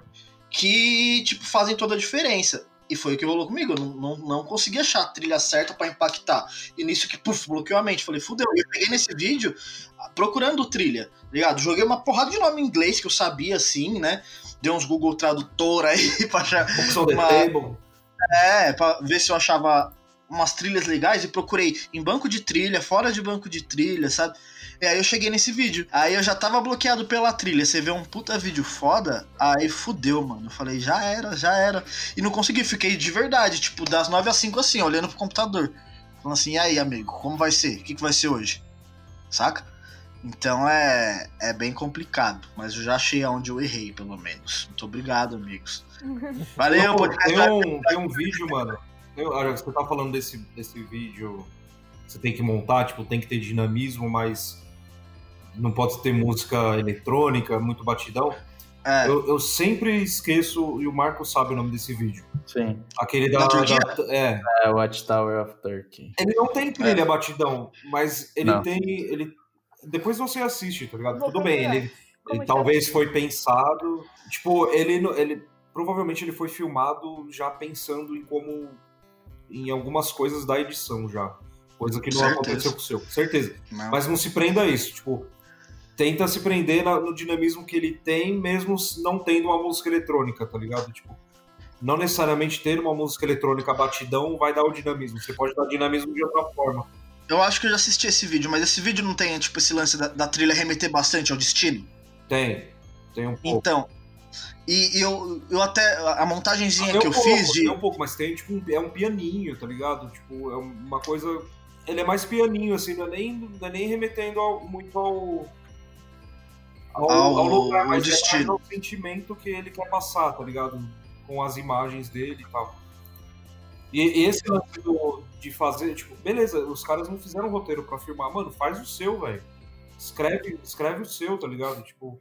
que, tipo, fazem toda a diferença. E foi o que rolou comigo. Eu não, não, não consegui achar a trilha certa pra impactar. E nisso que, puf, bloqueou a mente. Falei, fudeu. E eu peguei nesse vídeo procurando trilha, ligado? Joguei uma porrada de nome em inglês que eu sabia, assim, né? Dei uns Google Tradutor aí pra achar. Uma- table. É, pra ver se eu achava umas trilhas legais e procurei em banco de trilha, fora de banco de trilha, sabe? E aí eu cheguei nesse vídeo. Aí eu já tava bloqueado pela trilha. Você vê um puta vídeo foda, aí fudeu, mano. Eu falei, já era, já era. E não consegui, fiquei de verdade, tipo, das 9 às 5 assim, olhando pro computador. Falando assim, e aí, amigo, como vai ser? O que, que vai ser hoje? Saca? Então é, é bem complicado, mas eu já achei aonde eu errei, pelo menos. Muito obrigado, amigos. Valeu, Tem um- podcast. tem, um, tem um vídeo, mano. Tem- olha, você tá falando desse, desse vídeo. Você tem que montar, tipo, tem que ter dinamismo, mas não pode ter música eletrônica, muito batidão. É, Eu, eu sempre esqueço, e o Marco sabe o nome desse vídeo. Sim. Aquele da. Da é. É Watchtower of Turkey. Ele não tem trilha batidão, mas ele Não. tem. Ele, depois você assiste, tá ligado? Vou Tudo bem, ele, Ele, talvez foi pensado. Tipo, ele, ele. Provavelmente ele foi filmado já pensando em como. Em algumas coisas da edição já. Coisa que não Certeza. aconteceu com o seu. Certeza. Não. Mas não se prenda a isso. Tipo, tenta se prender no dinamismo que ele tem, mesmo não tendo uma música eletrônica, tá ligado? Tipo, não necessariamente ter uma música eletrônica batidão vai dar o dinamismo. Você pode dar dinamismo de outra forma. Eu acho que eu já assisti esse vídeo, mas esse vídeo não tem, tipo, esse lance da, da trilha remeter bastante ao destino? Tem. Tem um pouco. Então. E, e eu, eu até. A montagenzinha Tem que um eu pouco, fiz de. tem um pouco, mas tem, tipo, um- é um pianinho, tá ligado? Tipo, é uma coisa. Ele é mais pianinho, assim, não é nem, não é nem remetendo ao- muito ao. Ao, Ao- ao lugar, mas é destino. mais ao sentimento que ele quer passar, tá ligado? Com as imagens dele e tal. E, e esse lance do- de fazer, tipo, beleza, os caras não fizeram roteiro pra filmar, mano, faz o seu, velho. Escreve, escreve o seu, tá ligado? Tipo.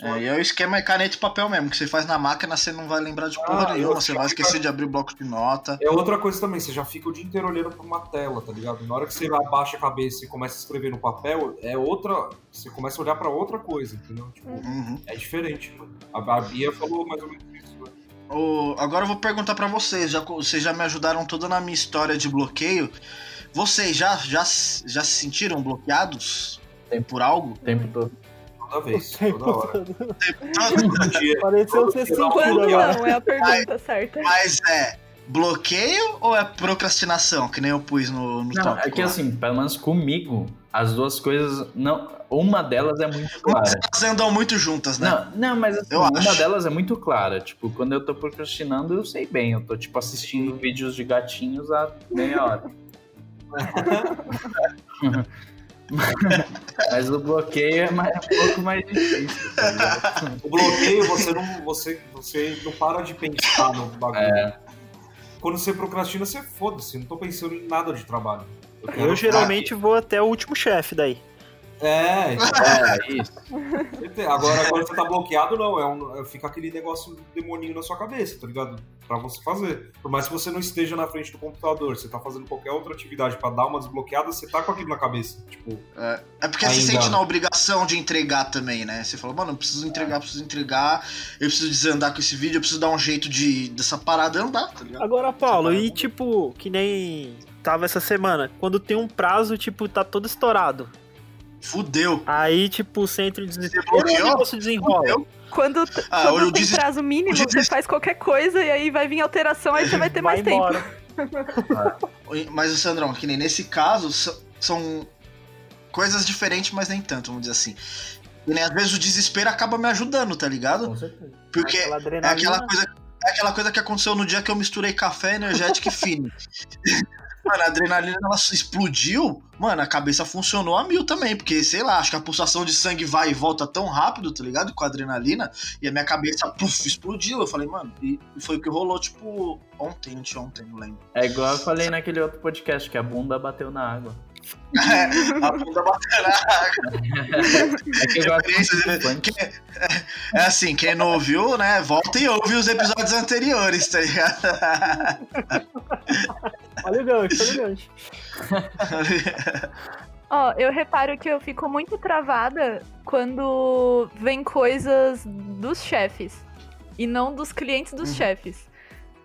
É, e é o esquema é caneta e papel mesmo, que você faz na máquina, você não vai lembrar de porra Ah, nenhuma, eu você vai que- esquecer de abrir o bloco de nota. É outra coisa também, você já fica o dia inteiro olhando pra uma tela, tá ligado? Na hora que você abaixa a cabeça e começa a escrever no papel, é outra. Você começa a olhar pra outra coisa, entendeu? Tipo, Uhum. é diferente, mano. A, a Bia falou mais ou menos isso, né? O- agora eu vou perguntar pra vocês, já, vocês já me ajudaram toda na minha história de bloqueio. Vocês já, já, já se sentiram bloqueados por algo? O tempo todo. Toda vez, toda hora. Todo dia. Pareceu ser não, é a pergunta certa. Mas é bloqueio ou é procrastinação, que nem eu pus no, no Não, tópico é que lá? assim, pelo menos comigo, as duas coisas. não Uma delas é muito Mas clara. elas andam muito juntas, né? Não, não, mas assim, Eu uma acho. delas é muito clara. Tipo, quando eu tô procrastinando, eu sei bem. Eu tô, tipo, assistindo vídeos de gatinhos há meia hora. mas o bloqueio é, mais- um pouco mais difícil, tá? O bloqueio, você não, você, você não para de pensar no bagulho. É. Quando você procrastina, você foda-se, não tô pensando em nada de trabalho. Eu ficar geralmente vou até o último chefe daí. É, É, isso. Agora, quando você tá bloqueado, não. É um, é- fica aquele negócio demoninho na sua cabeça, tá ligado? Pra você fazer. Por mais que você não esteja na frente do computador, você tá fazendo qualquer outra atividade pra dar uma desbloqueada, você tá com aquilo na cabeça. Tipo, É porque você Ainda. sente na obrigação de entregar também, né? Você fala, mano, eu preciso entregar, preciso entregar, eu preciso desandar com esse vídeo, eu preciso dar um jeito de dessa parada andar, tá ligado? Agora, Paulo, e tipo, que nem tava essa semana, quando tem um prazo, tipo, tá todo estourado. Fudeu. Aí, tipo, você entra em desespero Você bloqueou? e o negócio desenrola. Fudeu. Quando, Ah, quando tem desisti- prazo mínimo, você faz qualquer coisa e aí vai vir alteração, aí você vai ter mais Vai tempo. embora. Mas, o Sandrão, que nem nesse caso, so- são coisas diferentes, mas nem tanto, vamos dizer assim. E nem às vezes o desespero acaba me ajudando, tá ligado? Com certeza. Porque Aquela é aquela coisa. É aquela coisa que aconteceu no dia que eu misturei café, energético e fino. Mano, a adrenalina ela explodiu, mano, a cabeça funcionou a mil também, porque, sei lá, acho que a pulsação de sangue vai e volta tão rápido, tá ligado? Com a adrenalina, e a minha cabeça, puf, explodiu. Eu falei, mano, e e foi o que rolou, tipo, ontem, anteontem, não lembro. É igual eu falei naquele outro podcast, que a bunda bateu na água. A bunda bateu na água. É É assim, quem não ouviu, né, volta e ouve os episódios anteriores, tá ligado? Olha o gancho, olha o gancho. Ó, eu reparo que eu fico muito travada quando vem coisas dos chefes e não dos clientes dos Uhum. chefes.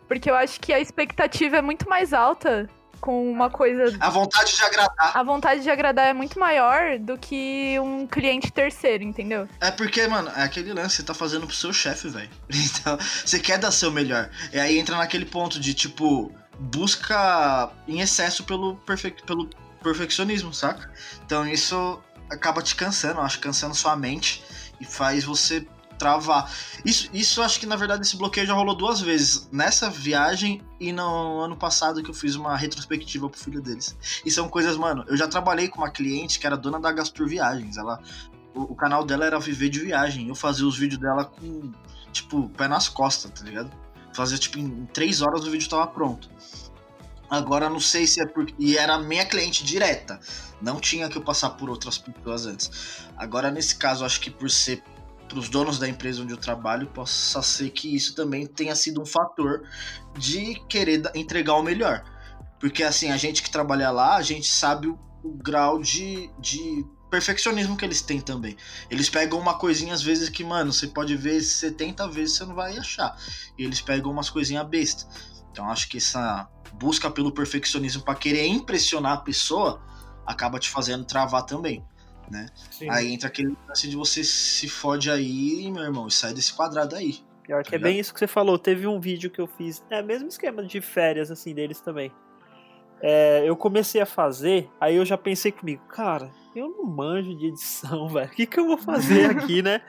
Porque eu acho que a expectativa é muito mais alta com uma coisa. A vontade de agradar. A vontade de agradar é muito maior do que um cliente terceiro, entendeu? É porque, mano, é aquele lance, você tá fazendo pro seu chefe, velho. Então, você quer dar seu melhor. E aí entra naquele ponto de, tipo, busca em excesso pelo, perfe... pelo perfeccionismo, saca? Então isso acaba te cansando, acho, cansando sua mente e faz você travar. Isso, isso acho que, na verdade, esse bloqueio já rolou duas vezes. Nessa viagem e no ano passado que eu fiz uma retrospectiva pro filho deles. E são coisas, mano, eu já trabalhei com uma cliente que era dona da Gastur Viagens. Ela o, o canal dela era viver de viagem. Eu fazia os vídeos dela com, tipo, pé nas costas, tá ligado? Fazia, tipo, em três horas o vídeo tava pronto. Agora não sei se é porque. E era minha cliente direta. Não tinha que eu passar por outras pessoas antes. Agora, nesse caso, acho que por ser pros donos da empresa onde eu trabalho, possa ser que isso também tenha sido um fator de querer entregar o melhor. Porque assim, a gente que trabalha lá, a gente sabe o, o grau de, de perfeccionismo que eles têm também. Eles pegam uma coisinha às vezes que, mano, você pode ver 70 vezes você não vai achar. E eles pegam umas coisinhas besta. Então acho que essa busca pelo perfeccionismo para querer impressionar a pessoa acaba te fazendo travar também, né? Sim. Aí entra aquele lance de você se fode aí, meu irmão, e sai desse quadrado aí. Pior que Tá é bem isso que você falou. Teve um vídeo que eu fiz, é mesmo esquema de férias, assim, deles também. É, eu comecei a fazer, aí eu já pensei comigo, cara, eu não manjo de edição, velho. O que, que eu vou fazer aqui, né?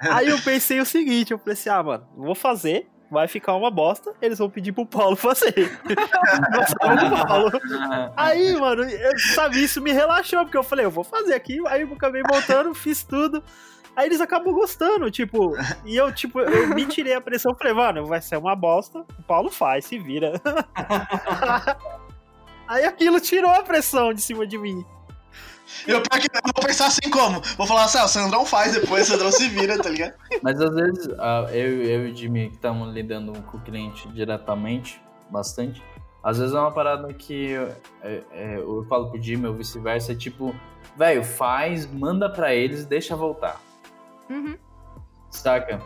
Aí eu pensei o seguinte, eu falei assim, ah, mano, vou fazer, vai ficar uma bosta, eles vão pedir pro Paulo fazer. Paulo. Aí, mano, eu, sabe, isso me relaxou, porque eu falei, eu vou fazer aqui, aí eu acabei voltando, fiz tudo. Aí eles acabam gostando, tipo, e eu, tipo, eu me tirei a pressão, falei, mano, vai ser uma bosta, o Paulo faz, se vira. Aí aquilo tirou a pressão de cima de mim. Eu, pior que eu vou pensar assim como? Vou falar assim, ah, o Sandrão faz, depois o Sandrão se vira, tá ligado? Mas às vezes, ah, eu, eu e o Jimmy que estamos lidando com o cliente diretamente, bastante, às vezes é uma parada que é, é, eu falo pro Jimmy ou vice-versa, é tipo, velho, faz, manda pra eles, deixa voltar, Uhum. saca?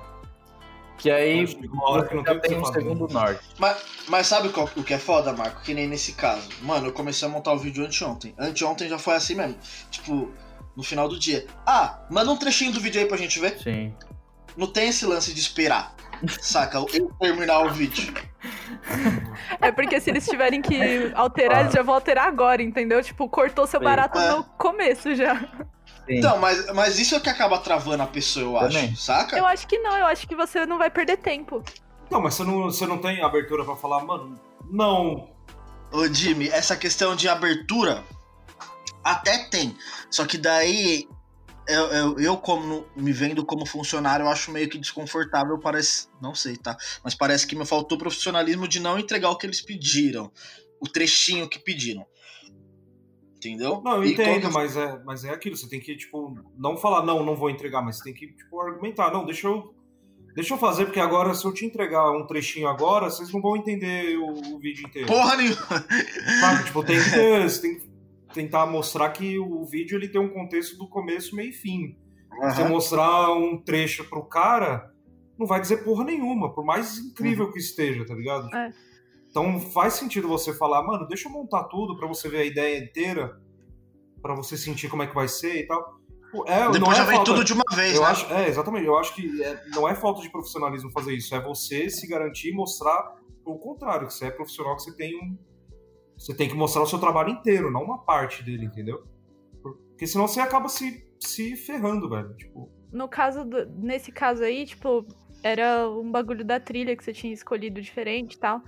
Que aí uma hora que não tem um segundo norte. Mas, mas sabe qual, o que é foda, Marco? Que nem nesse caso. Mano, eu comecei a montar o vídeo anteontem. Anteontem já foi assim mesmo. Tipo, no final do dia. Ah, manda um trechinho do vídeo aí pra gente ver. Sim. Não tem esse lance de esperar. Saca? Eu terminar o vídeo. É porque se eles tiverem que alterar, eles já vão alterar agora, entendeu? Tipo, cortou seu barato É. no começo já. Sim. Então, mas, mas isso é o que acaba travando a pessoa, eu acho. Também. Saca? Eu acho que não, eu acho que você não vai perder tempo. Não, mas você não, você não tem abertura pra falar, mano, não. Ô, Jimmy, essa questão de abertura até tem. Só que daí eu, eu, eu como me vendo como funcionário, eu acho meio que desconfortável, parece. Não sei, tá? Mas parece que me faltou profissionalismo de não entregar o que eles pediram. O trechinho que pediram. Entendeu? Não, eu E entendo, quando- mas é, mas é aquilo, você tem que, tipo, não falar, não, não vou entregar, mas você tem que, tipo, argumentar, não, deixa eu. Deixa eu fazer, porque agora, se eu te entregar um trechinho agora, vocês não vão entender o, o vídeo inteiro. Porra nenhuma! Sabe? Tipo, tem que ter, você tem que tentar mostrar que o vídeo ele tem um contexto do começo, meio e fim. Você Aham. mostrar um trecho pro cara, não vai dizer porra nenhuma, por mais incrível que esteja, tá ligado? É. Então faz sentido você falar, mano, deixa eu montar tudo pra você ver a ideia inteira, pra você sentir como é que vai ser e tal. É, não Depois é já vem falta- tudo de uma vez, eu né? acho, é, exatamente. Eu acho que é- não é falta de profissionalismo fazer isso. É você se garantir e mostrar o contrário, que você é profissional, que você tem um. Você tem que mostrar o seu trabalho inteiro, não uma parte dele, entendeu? Porque senão você acaba se, se ferrando, velho. Tipo, No caso, do- nesse caso aí, tipo, era um bagulho da trilha que você tinha escolhido diferente e tal.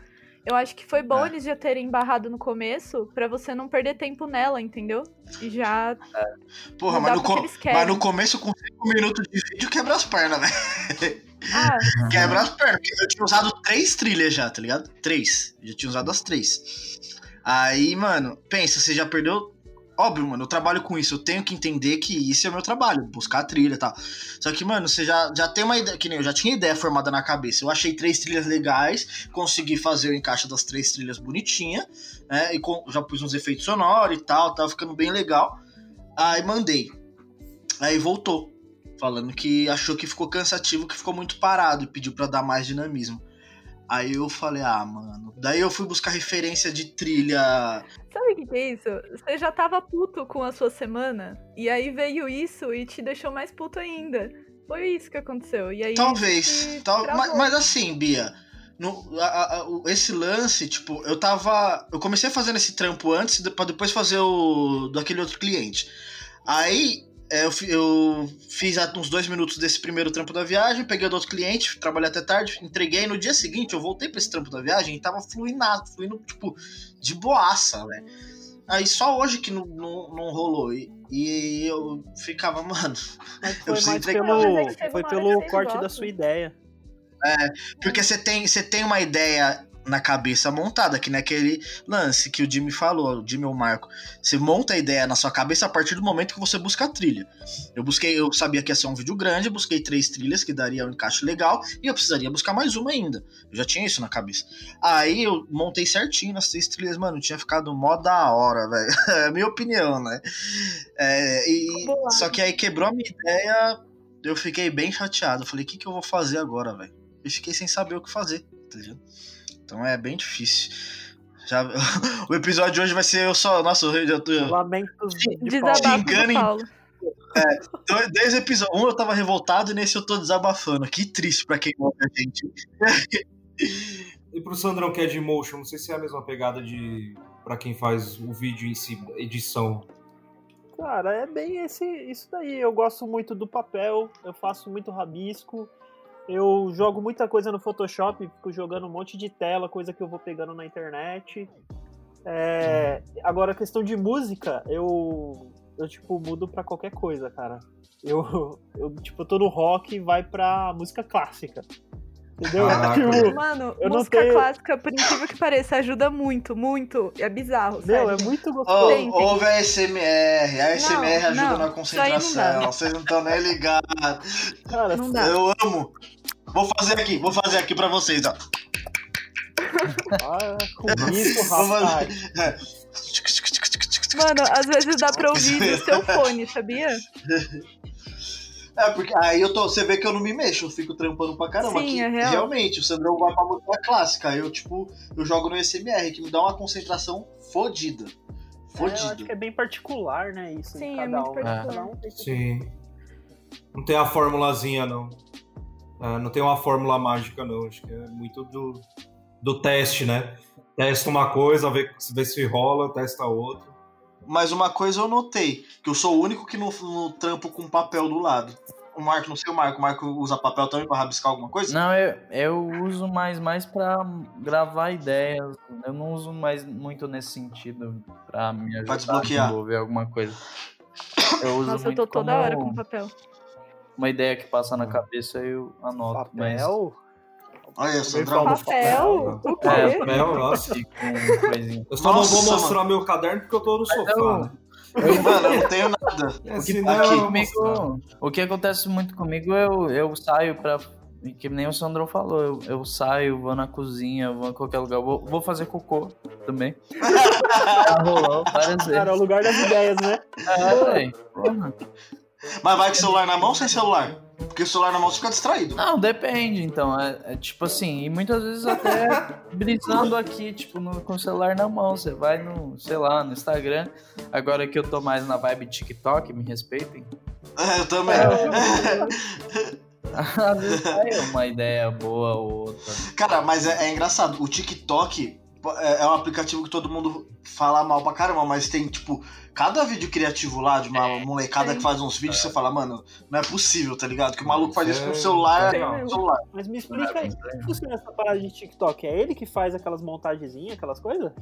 Eu acho que foi bom É. eles já terem barrado no começo pra você não perder tempo nela, entendeu? E já. Porra, mudar mas no, porque co- eles querem. mas no começo, com 5 minutos de vídeo, quebra as pernas, velho. Ah, Quebra as pernas. porque Eu tinha usado três trilhas já, tá ligado? Três. Já tinha usado as três. Aí, mano, pensa, você já perdeu. Óbvio, mano, eu trabalho com isso. Eu tenho que entender que isso é meu trabalho, buscar a trilha e tal. Só que, mano, você já, já tem uma ideia. Que nem eu já tinha ideia formada na cabeça. Eu achei três trilhas legais, consegui fazer o encaixe das três trilhas bonitinha, né? E com- já pus uns efeitos sonoros e tal, tava ficando bem legal. Aí mandei. Aí voltou falando que achou que ficou cansativo, que ficou muito parado e pediu pra dar mais dinamismo. Aí eu falei, ah, mano. Daí eu fui buscar referência de trilha. sabe o que, que é isso? Você já tava puto com a sua semana, e aí veio isso e te deixou mais puto ainda. Foi isso que aconteceu. E aí. Talvez. Tal, mas, mas assim, Bia, no, a- a- o- esse lance, tipo, eu tava. Eu comecei fazendo esse trampo antes pra depois fazer o daquele outro cliente. Aí é, eu, eu fiz uns dois minutos desse primeiro trampo da viagem, peguei o do outro cliente, trabalhei até tarde, entreguei. No dia seguinte eu voltei pra esse trampo da viagem e tava fluindo, fluindo tipo, de boaça, velho. Aí só hoje que não, não, não rolou. E, e eu ficava, mano. Mas Eu foi preciso mais é pelo, chega foi pelo corte da sua ideia. Porque você tem, você tem uma ideia na cabeça montada, que naquele lance que o Jimmy falou, o Jimmy ou o Marco. Você monta a ideia na sua cabeça a partir do momento que você busca a trilha. Eu busquei, eu sabia que ia ser um vídeo grande, busquei três trilhas que daria um encaixe legal e eu precisaria buscar mais uma ainda. Eu já tinha isso na cabeça. Aí eu montei certinho nas três trilhas, mano, tinha ficado mó da hora, velho. É a minha opinião, né? É, e, só que aí quebrou a minha ideia, eu fiquei bem chateado. Eu falei, o que, que eu vou fazer agora, velho? Eu fiquei sem saber o que fazer, tá ligado? Então é bem difícil. Já, o episódio de hoje vai ser eu só. Nossa, eu já tô. Lamentos de Xingando Paulo. É, dois, dois episódios. Um eu tava revoltado e nesse eu tô desabafando. Que triste pra quem ouve a gente. E pro Sandrão que é de motion, não sei se é a mesma pegada de para quem faz o vídeo em si, edição. Cara, é bem esse, isso daí. Eu gosto muito do papel, eu faço muito rabisco, eu jogo muita coisa no Photoshop, fico jogando um monte de tela, coisa que eu vou pegando na internet. É, agora, a questão de música, eu, eu tipo, mudo pra qualquer coisa, cara. Eu, eu tipo, tô no rock e vai pra música clássica. Entendeu? Caraca. Tipo, Mano, Eu não música tenho- clássica, por incrível que pareça, ajuda muito, muito. É bizarro, meu, sério. é muito gostoso. Tem, tem. ouve a SMR. A SMR Não, ajuda não, na aí não concentração. Vocês não estão nem ligados. Cara, Não dá. Eu amo. Vou fazer aqui, vou fazer aqui pra vocês, ó. ah, com isso, rapaz. fazer- Mano, às vezes dá pra ouvir no seu fone, sabia? É, porque aí eu tô. Você vê que eu não me mexo, eu fico trampando pra caramba. Sim, que é real. Realmente, o Sandrão vai pra música clássica. Eu, tipo, eu jogo no SMR, que me dá uma concentração fodida. É, eu Fodida. acho que é bem particular, né? Isso Sim, é cada muito um. particular. Que- Sim. Não tem a formulazinha, não. É, não tem uma fórmula mágica, não. Acho que é muito do, do teste, né? Testa uma coisa, vê, vê se rola, testa outra. Mas uma coisa eu notei, que eu sou o único que não, não trampo com papel do lado. O Marco, não sei o Marco, o Marco usa papel também pra rabiscar alguma coisa? Não, eu, eu uso mais, mais pra gravar ideias. Eu não uso mais muito nesse sentido pra me ajudar a desbloquear. desenvolver alguma coisa. Eu uso Nossa, eu tô toda como hora com papel. uma ideia que passa na cabeça eu anoto. Mas Papel? Olha, Sandrão. falo Papel? O quê? É, Papel, nossa. Eu só Nossa, não vou mostrar meu caderno porque eu tô no sofá. eu- né? Mano, eu não tenho nada. É, O que, senão aqui eu comigo, o que acontece muito comigo, eu, eu saio pra. Que nem o Sandro falou, eu, eu saio, vou na cozinha, vou em qualquer lugar, vou, vou fazer cocô também. Já rolou várias vezes. Cara, é o lugar das ideias, né? É, porra. Mas vai com o celular na mão ou sem celular? Porque o celular na mão fica distraído. Não, depende, então. É, é tipo assim, e muitas vezes até brisando aqui, tipo, no- com o celular na mão. Você vai no, sei lá, no Instagram. Agora que eu tô mais na vibe TikTok, me respeitem. É, eu também. Às vezes sai uma ideia boa ou outra. Cara, mas é, é engraçado. O TikTok é, é um aplicativo que todo mundo fala mal pra caramba, mas tem, tipo, cada vídeo criativo lá de uma molecada tem. que faz uns vídeos, você fala, mano, não é possível, tá ligado? Que o maluco faz isso com o É, celular, é com o real. celular. Mas me explica aí, como funciona essa parada de TikTok? É ele que faz aquelas montagenzinhas, aquelas coisas?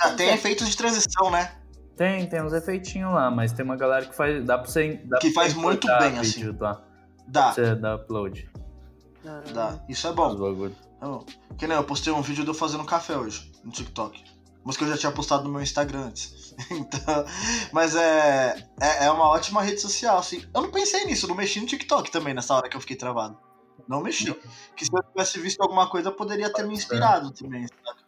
Ah, tem efeitos de transição, né? Tem, tem uns efeitinhos lá, mas tem uma galera que faz. Dá pra você. Dá Que pra faz muito bem, assim. Lá, Dá, você dá upload. dá. Isso é bom. É bom. Que nem eu postei um vídeo de eu fazendo café hoje no TikTok. Mas que eu já tinha postado no meu Instagram antes. Então, mas é, é, é uma ótima rede social, assim. Eu não pensei nisso, eu não mexi no TikTok também nessa hora que eu fiquei travado. Não mexi. Que se eu tivesse visto alguma coisa, poderia ter me inspirado também, saca?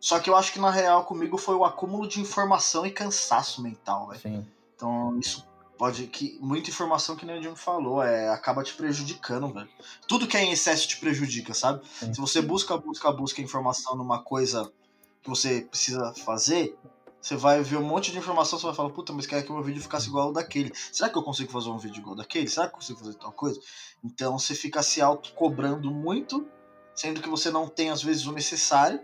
Só que eu acho que na real comigo foi o acúmulo de informação e cansaço mental, velho. Sim. Então isso pode. que Muita informação que nem o Jimmy falou, é, acaba te prejudicando, velho. Tudo que é em excesso te prejudica, sabe? Sim. Se você busca, busca, busca informação numa coisa que você precisa fazer, você vai ver um monte de informação, você vai falar, puta, mas quer que o meu vídeo ficasse igual ao daquele. Será que eu consigo fazer um vídeo igual ao daquele? Será que eu consigo fazer tal coisa? Então você fica se auto-cobrando muito, sendo que você não tem, às vezes, o necessário,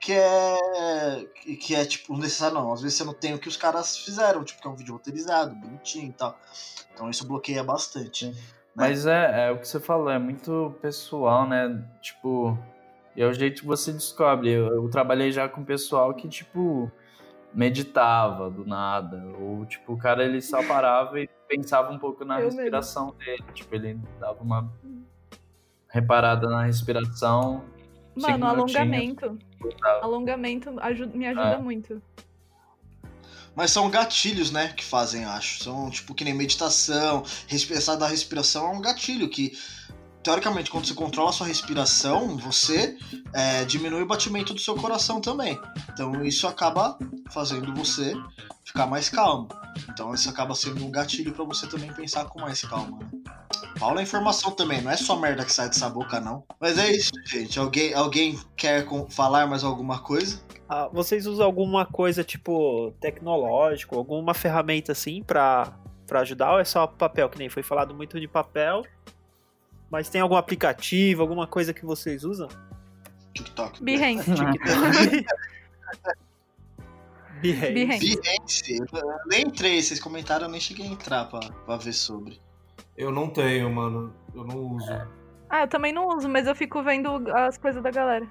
que é. que- é tipo, necessário não. Às vezes você não tem o que os caras fizeram, tipo, que é um vídeo roteirizado, bonitinho e tal. Então isso bloqueia bastante. Sim. Mas é, é o que você falou, é muito pessoal, né? Tipo, e é o jeito que você descobre. Eu, eu trabalhei já com pessoal que, tipo, meditava do nada. Ou, tipo, o cara ele só parava e pensava um pouco na Eu mesmo. respiração dele. Tipo, ele dava uma reparada na respiração Mano, alongamento. Tá. Alongamento ajuda- me ajuda Ah. muito. Mas são gatilhos, né, que fazem, acho. São tipo que nem meditação, respi- essa da respiração é um gatilho que, teoricamente, quando você controla a sua respiração, você é, diminui o batimento do seu coração também. Então isso acaba fazendo você ficar mais calmo. Então isso acaba sendo um gatilho pra você também pensar com mais calma, né? Paulo é informação também, não é só merda que sai dessa boca, não. Mas é isso, gente. Alguém, alguém quer falar mais alguma coisa? Ah, vocês usam alguma coisa tipo tecnológico, alguma ferramenta assim pra ajudar ou é só papel? Que nem foi falado muito de papel. Mas tem algum aplicativo, alguma coisa que vocês usam? TikTok. Behance. TikTok. Behance. Behance. Behance, eu nem entrei, vocês comentaram, eu nem cheguei a entrar pra, pra ver sobre. Eu não tenho, mano. Eu não uso. Ah, eu também não uso, mas eu fico vendo as coisas da galera.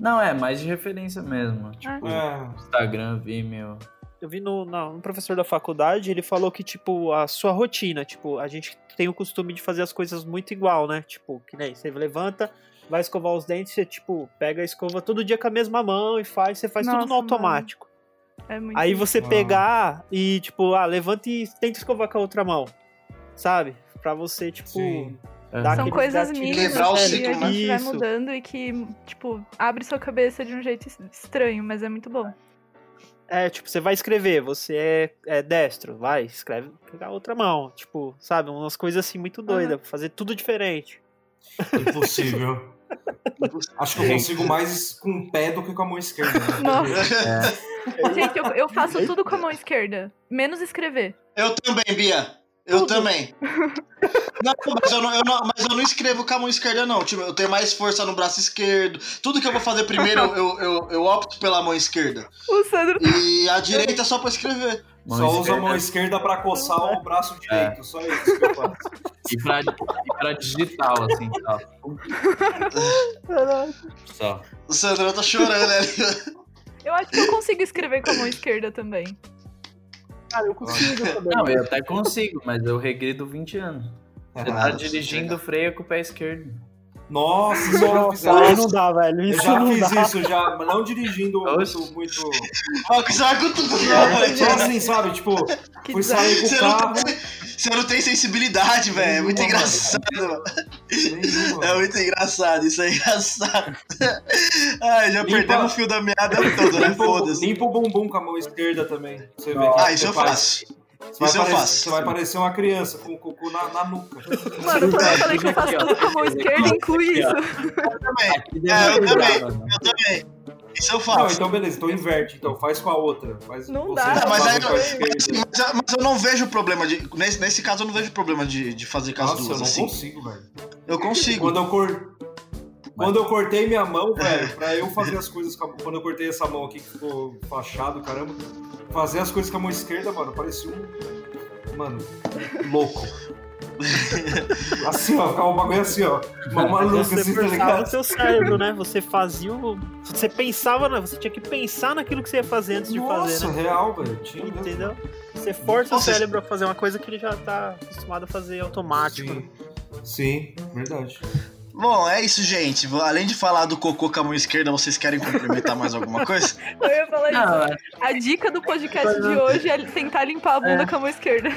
Não, é mais de referência mesmo. Tipo, É. Instagram, Vimeo. Eu vi no, na- um professor da faculdade, ele falou que, tipo, a sua rotina, tipo, a gente tem o costume de fazer as coisas muito igual, né? Tipo, que nem você levanta, vai escovar os dentes, você, tipo, pega a escova todo dia com a mesma mão e faz, você faz tudo Nossa, no automático. É muito. Aí você pegar e, tipo, ah, levanta e tenta escovar com a outra mão, sabe? Pra você, tipo, Sim. Dar São coisas mínimas Quebrar o que ciclo, a gente vai mudando e que, tipo, abre sua cabeça de um jeito es- estranho, mas é muito bom. É, tipo, você vai escrever, você é, é destro, vai, escreve pegar a outra mão. Tipo, sabe, umas coisas assim muito doidas, fazer tudo diferente. Impossível. Acho que eu consigo mais com o pé do que com a mão esquerda. né? Nossa. Gente, eu, eu faço tudo com a mão esquerda, menos escrever. Eu também, Bia. Eu Tudo. também. Não, mas eu não, eu não- mas eu não escrevo com a mão esquerda, não. Tipo, eu tenho mais força no braço esquerdo. Tudo que eu vou fazer primeiro, eu, eu, eu opto pela mão esquerda. O Sandro. E a direita é só pra escrever. Mão Só usa a mão esquerda pra coçar o braço direito. Só isso que eu faço. E pra, e pra digital, assim, tal. Só. O Sandro tá chorando ali. Eu acho que eu consigo escrever com a mão esquerda também. Cara, eu consigo também. Não, eu até consigo, mas eu regrido 20 anos. Você tá Ah, dirigindo, freia com o pé esquerdo. Nossa, isso eu já fiz Nossa, aí isso. não dá, velho. Eu Isso já não fiz dá. isso, já, mas não dirigindo Oxe. muito, muito. Vai com tudo, não, velho. Só assim, sabe? Tipo, Que fui sair com o não, carro. tem, você não tem sensibilidade, velho. É muito engraçado, mano. É muito engraçado, isso é engraçado. Ai, já Limpa- perdemos o fio da meada todo, né? Foda-se. limpa o bumbum com a mão esquerda também. Você vê. Ah, isso eu faz. faço. Você vai Isso eu parecer- faço. Você vai parecer uma criança com o cocô na, na nuca. Mano, quando eu falei que eu faço tudo com a mão esquerda, inclui isso. Eu também, É, eu também. mano. eu também. Isso eu Não, faço. então beleza, então inverte, então faz com a outra. Faz Não dá, faz mas aí eu-. Mas, eu- mas eu não vejo problema de. Nesse, nesse caso, eu não vejo problema de, de fazer com as Nossa, eu duas, não assim. consigo, velho. Eu consigo. Quando eu, cor... Quando eu cortei minha mão, velho, pra eu fazer as coisas com a... Quando eu cortei essa mão aqui que ficou fachado, caramba, fazer as coisas com a mão esquerda, mano, parecia um. Mano, louco. assim, ó, ficava um bagulho assim, ó. Uma maluca Você assim, tá forçava o ligado? seu cérebro, né? Você fazia o. Você pensava, né? Você tinha que pensar naquilo que você ia fazer antes de fazer, Nossa, né? real, velho. Tinha mesmo. Entendeu? Você força Nossa, o cérebro a fazer uma coisa que ele já tá acostumado a fazer automático. né? Sim, sim, verdade. Bom, é isso, gente. Além de falar do cocô com a mão esquerda, vocês querem complementar mais alguma coisa? Eu ia falar isso. Não, é- A dica do podcast de hoje é tentar limpar a bunda É. com a mão esquerda.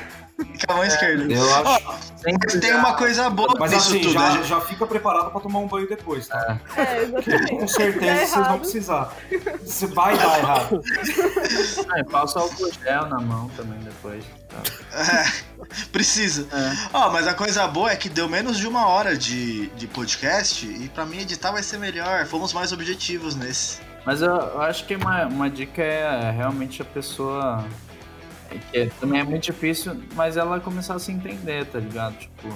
Com a mão esquerda. Eu acho. Mas tem uma coisa boa Mas nisso assim, tudo. já, né? já fica preparado pra tomar um banho depois, tá? É, exatamente. Com certeza der vocês vão precisar. Você vai dar errado. é, passa álcool gel na mão também depois. É, precisa. É. Ó, mas a coisa boa é que deu menos de uma hora de, de podcast e pra mim editar vai ser melhor. Fomos mais objetivos nesse. Mas eu, eu acho que uma, uma dica é realmente a pessoa. Que é- também é muito difícil, mas ela começar a se entender, tá ligado? Tipo,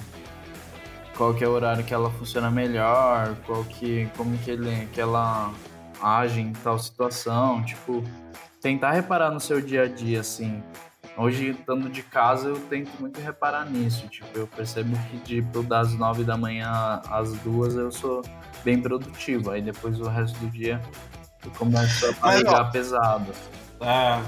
qual que é o horário que ela funciona melhor, qual que. como que, ele, que ela age em tal situação, tipo, tentar reparar no seu dia a dia, assim. Hoje, estando de casa, eu tento muito reparar nisso. Tipo, eu percebo que tipo, das nove da manhã às duas eu sou bem produtivo. Aí depois o resto do dia eu começo a ligar pesado. É,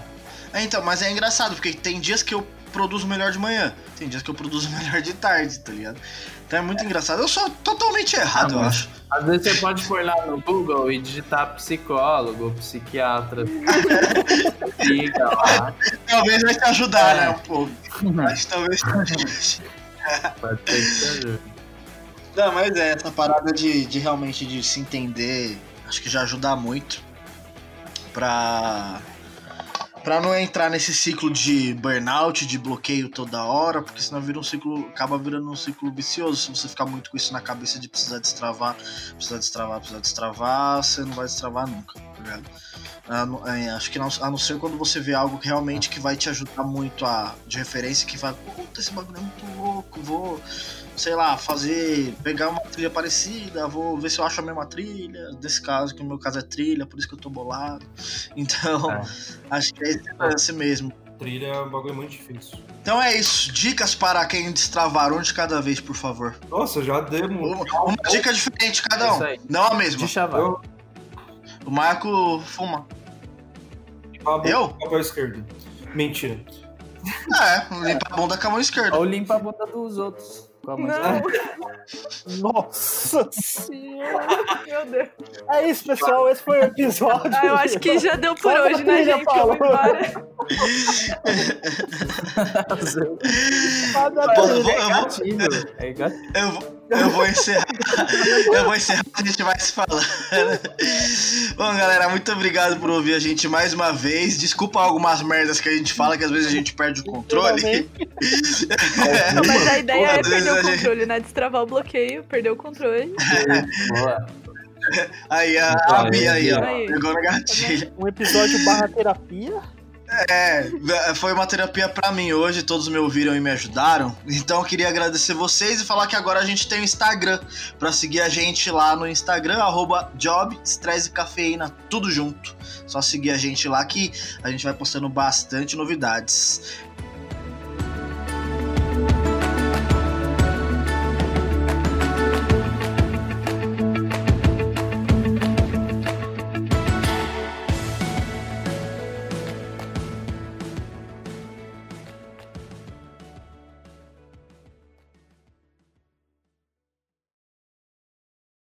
É, então, mas é engraçado, porque tem dias que eu produzo melhor de manhã, tem dias que eu produzo melhor de tarde, tá ligado? Então é muito engraçado. Eu sou totalmente errado, Ah, eu acho. Às vezes você pode pôr lá no Google e digitar psicólogo, psiquiatra. Fica lá. Talvez vai te ajudar, É. né, um pouco. Mas talvez. Pode ser que te ajude. Não, mas é, essa parada de, de realmente de se entender, acho que já ajuda muito pra, pra não entrar nesse ciclo de burnout, de bloqueio toda hora, porque senão vira um ciclo, acaba virando um ciclo vicioso. Se você ficar muito com isso na cabeça de precisar destravar, precisar destravar, precisar destravar, você não vai destravar nunca, ligado? Não- é, acho que não, a não ser quando você vê algo que realmente que vai te ajudar muito a, de referência, que vai, puta, esse bagulho é muito louco, vou sei lá, fazer, pegar uma trilha parecida, vou ver se eu acho a mesma trilha, nesse caso, que no meu caso é trilha, por isso que eu tô bolado. Então, É. acho que é esse lance mesmo. Trilha é um bagulho muito difícil. Então é isso, dicas para quem destravar um de cada vez, por favor. Nossa, já demos. Uma, uma dica diferente cada É um, isso aí. não a mesma. De chavar. Eu, O Marco fuma. Pablo, Eu? papel esquerdo. Mentira. É, limpa a bunda com a mão esquerda. Ou limpa a bunda dos outros. Com a mão Não, Nossa senhora. meu Deus. É isso, pessoal. Esse foi o episódio. Ah, eu acho que já deu por a hoje, né, gente? Vamos embora. Eu vou- É eu vou- gatilho. É gatilho. Eu, vou- eu vou encerrar. Eu vou encerrar, a gente vai se falando. Bom, galera, muito obrigado por ouvir a gente mais uma vez. Desculpa algumas merdas que a gente fala, que às vezes a gente perde o controle. Não, mas a ideia é perder o a gente- controle, né? Destravar o bloqueio, perder o controle. Boa. Aí, a, a Bia aí, ó. Pegou na gatilha. Um episódio barra terapia. É, foi uma terapia pra mim hoje, todos me ouviram e me ajudaram. Então eu queria agradecer vocês e falar que agora a gente tem o Instagram. Pra seguir a gente lá no Instagram, arroba Job, Estresse e Cafeína, tudo junto. Só seguir a gente lá que a gente vai postando bastante novidades.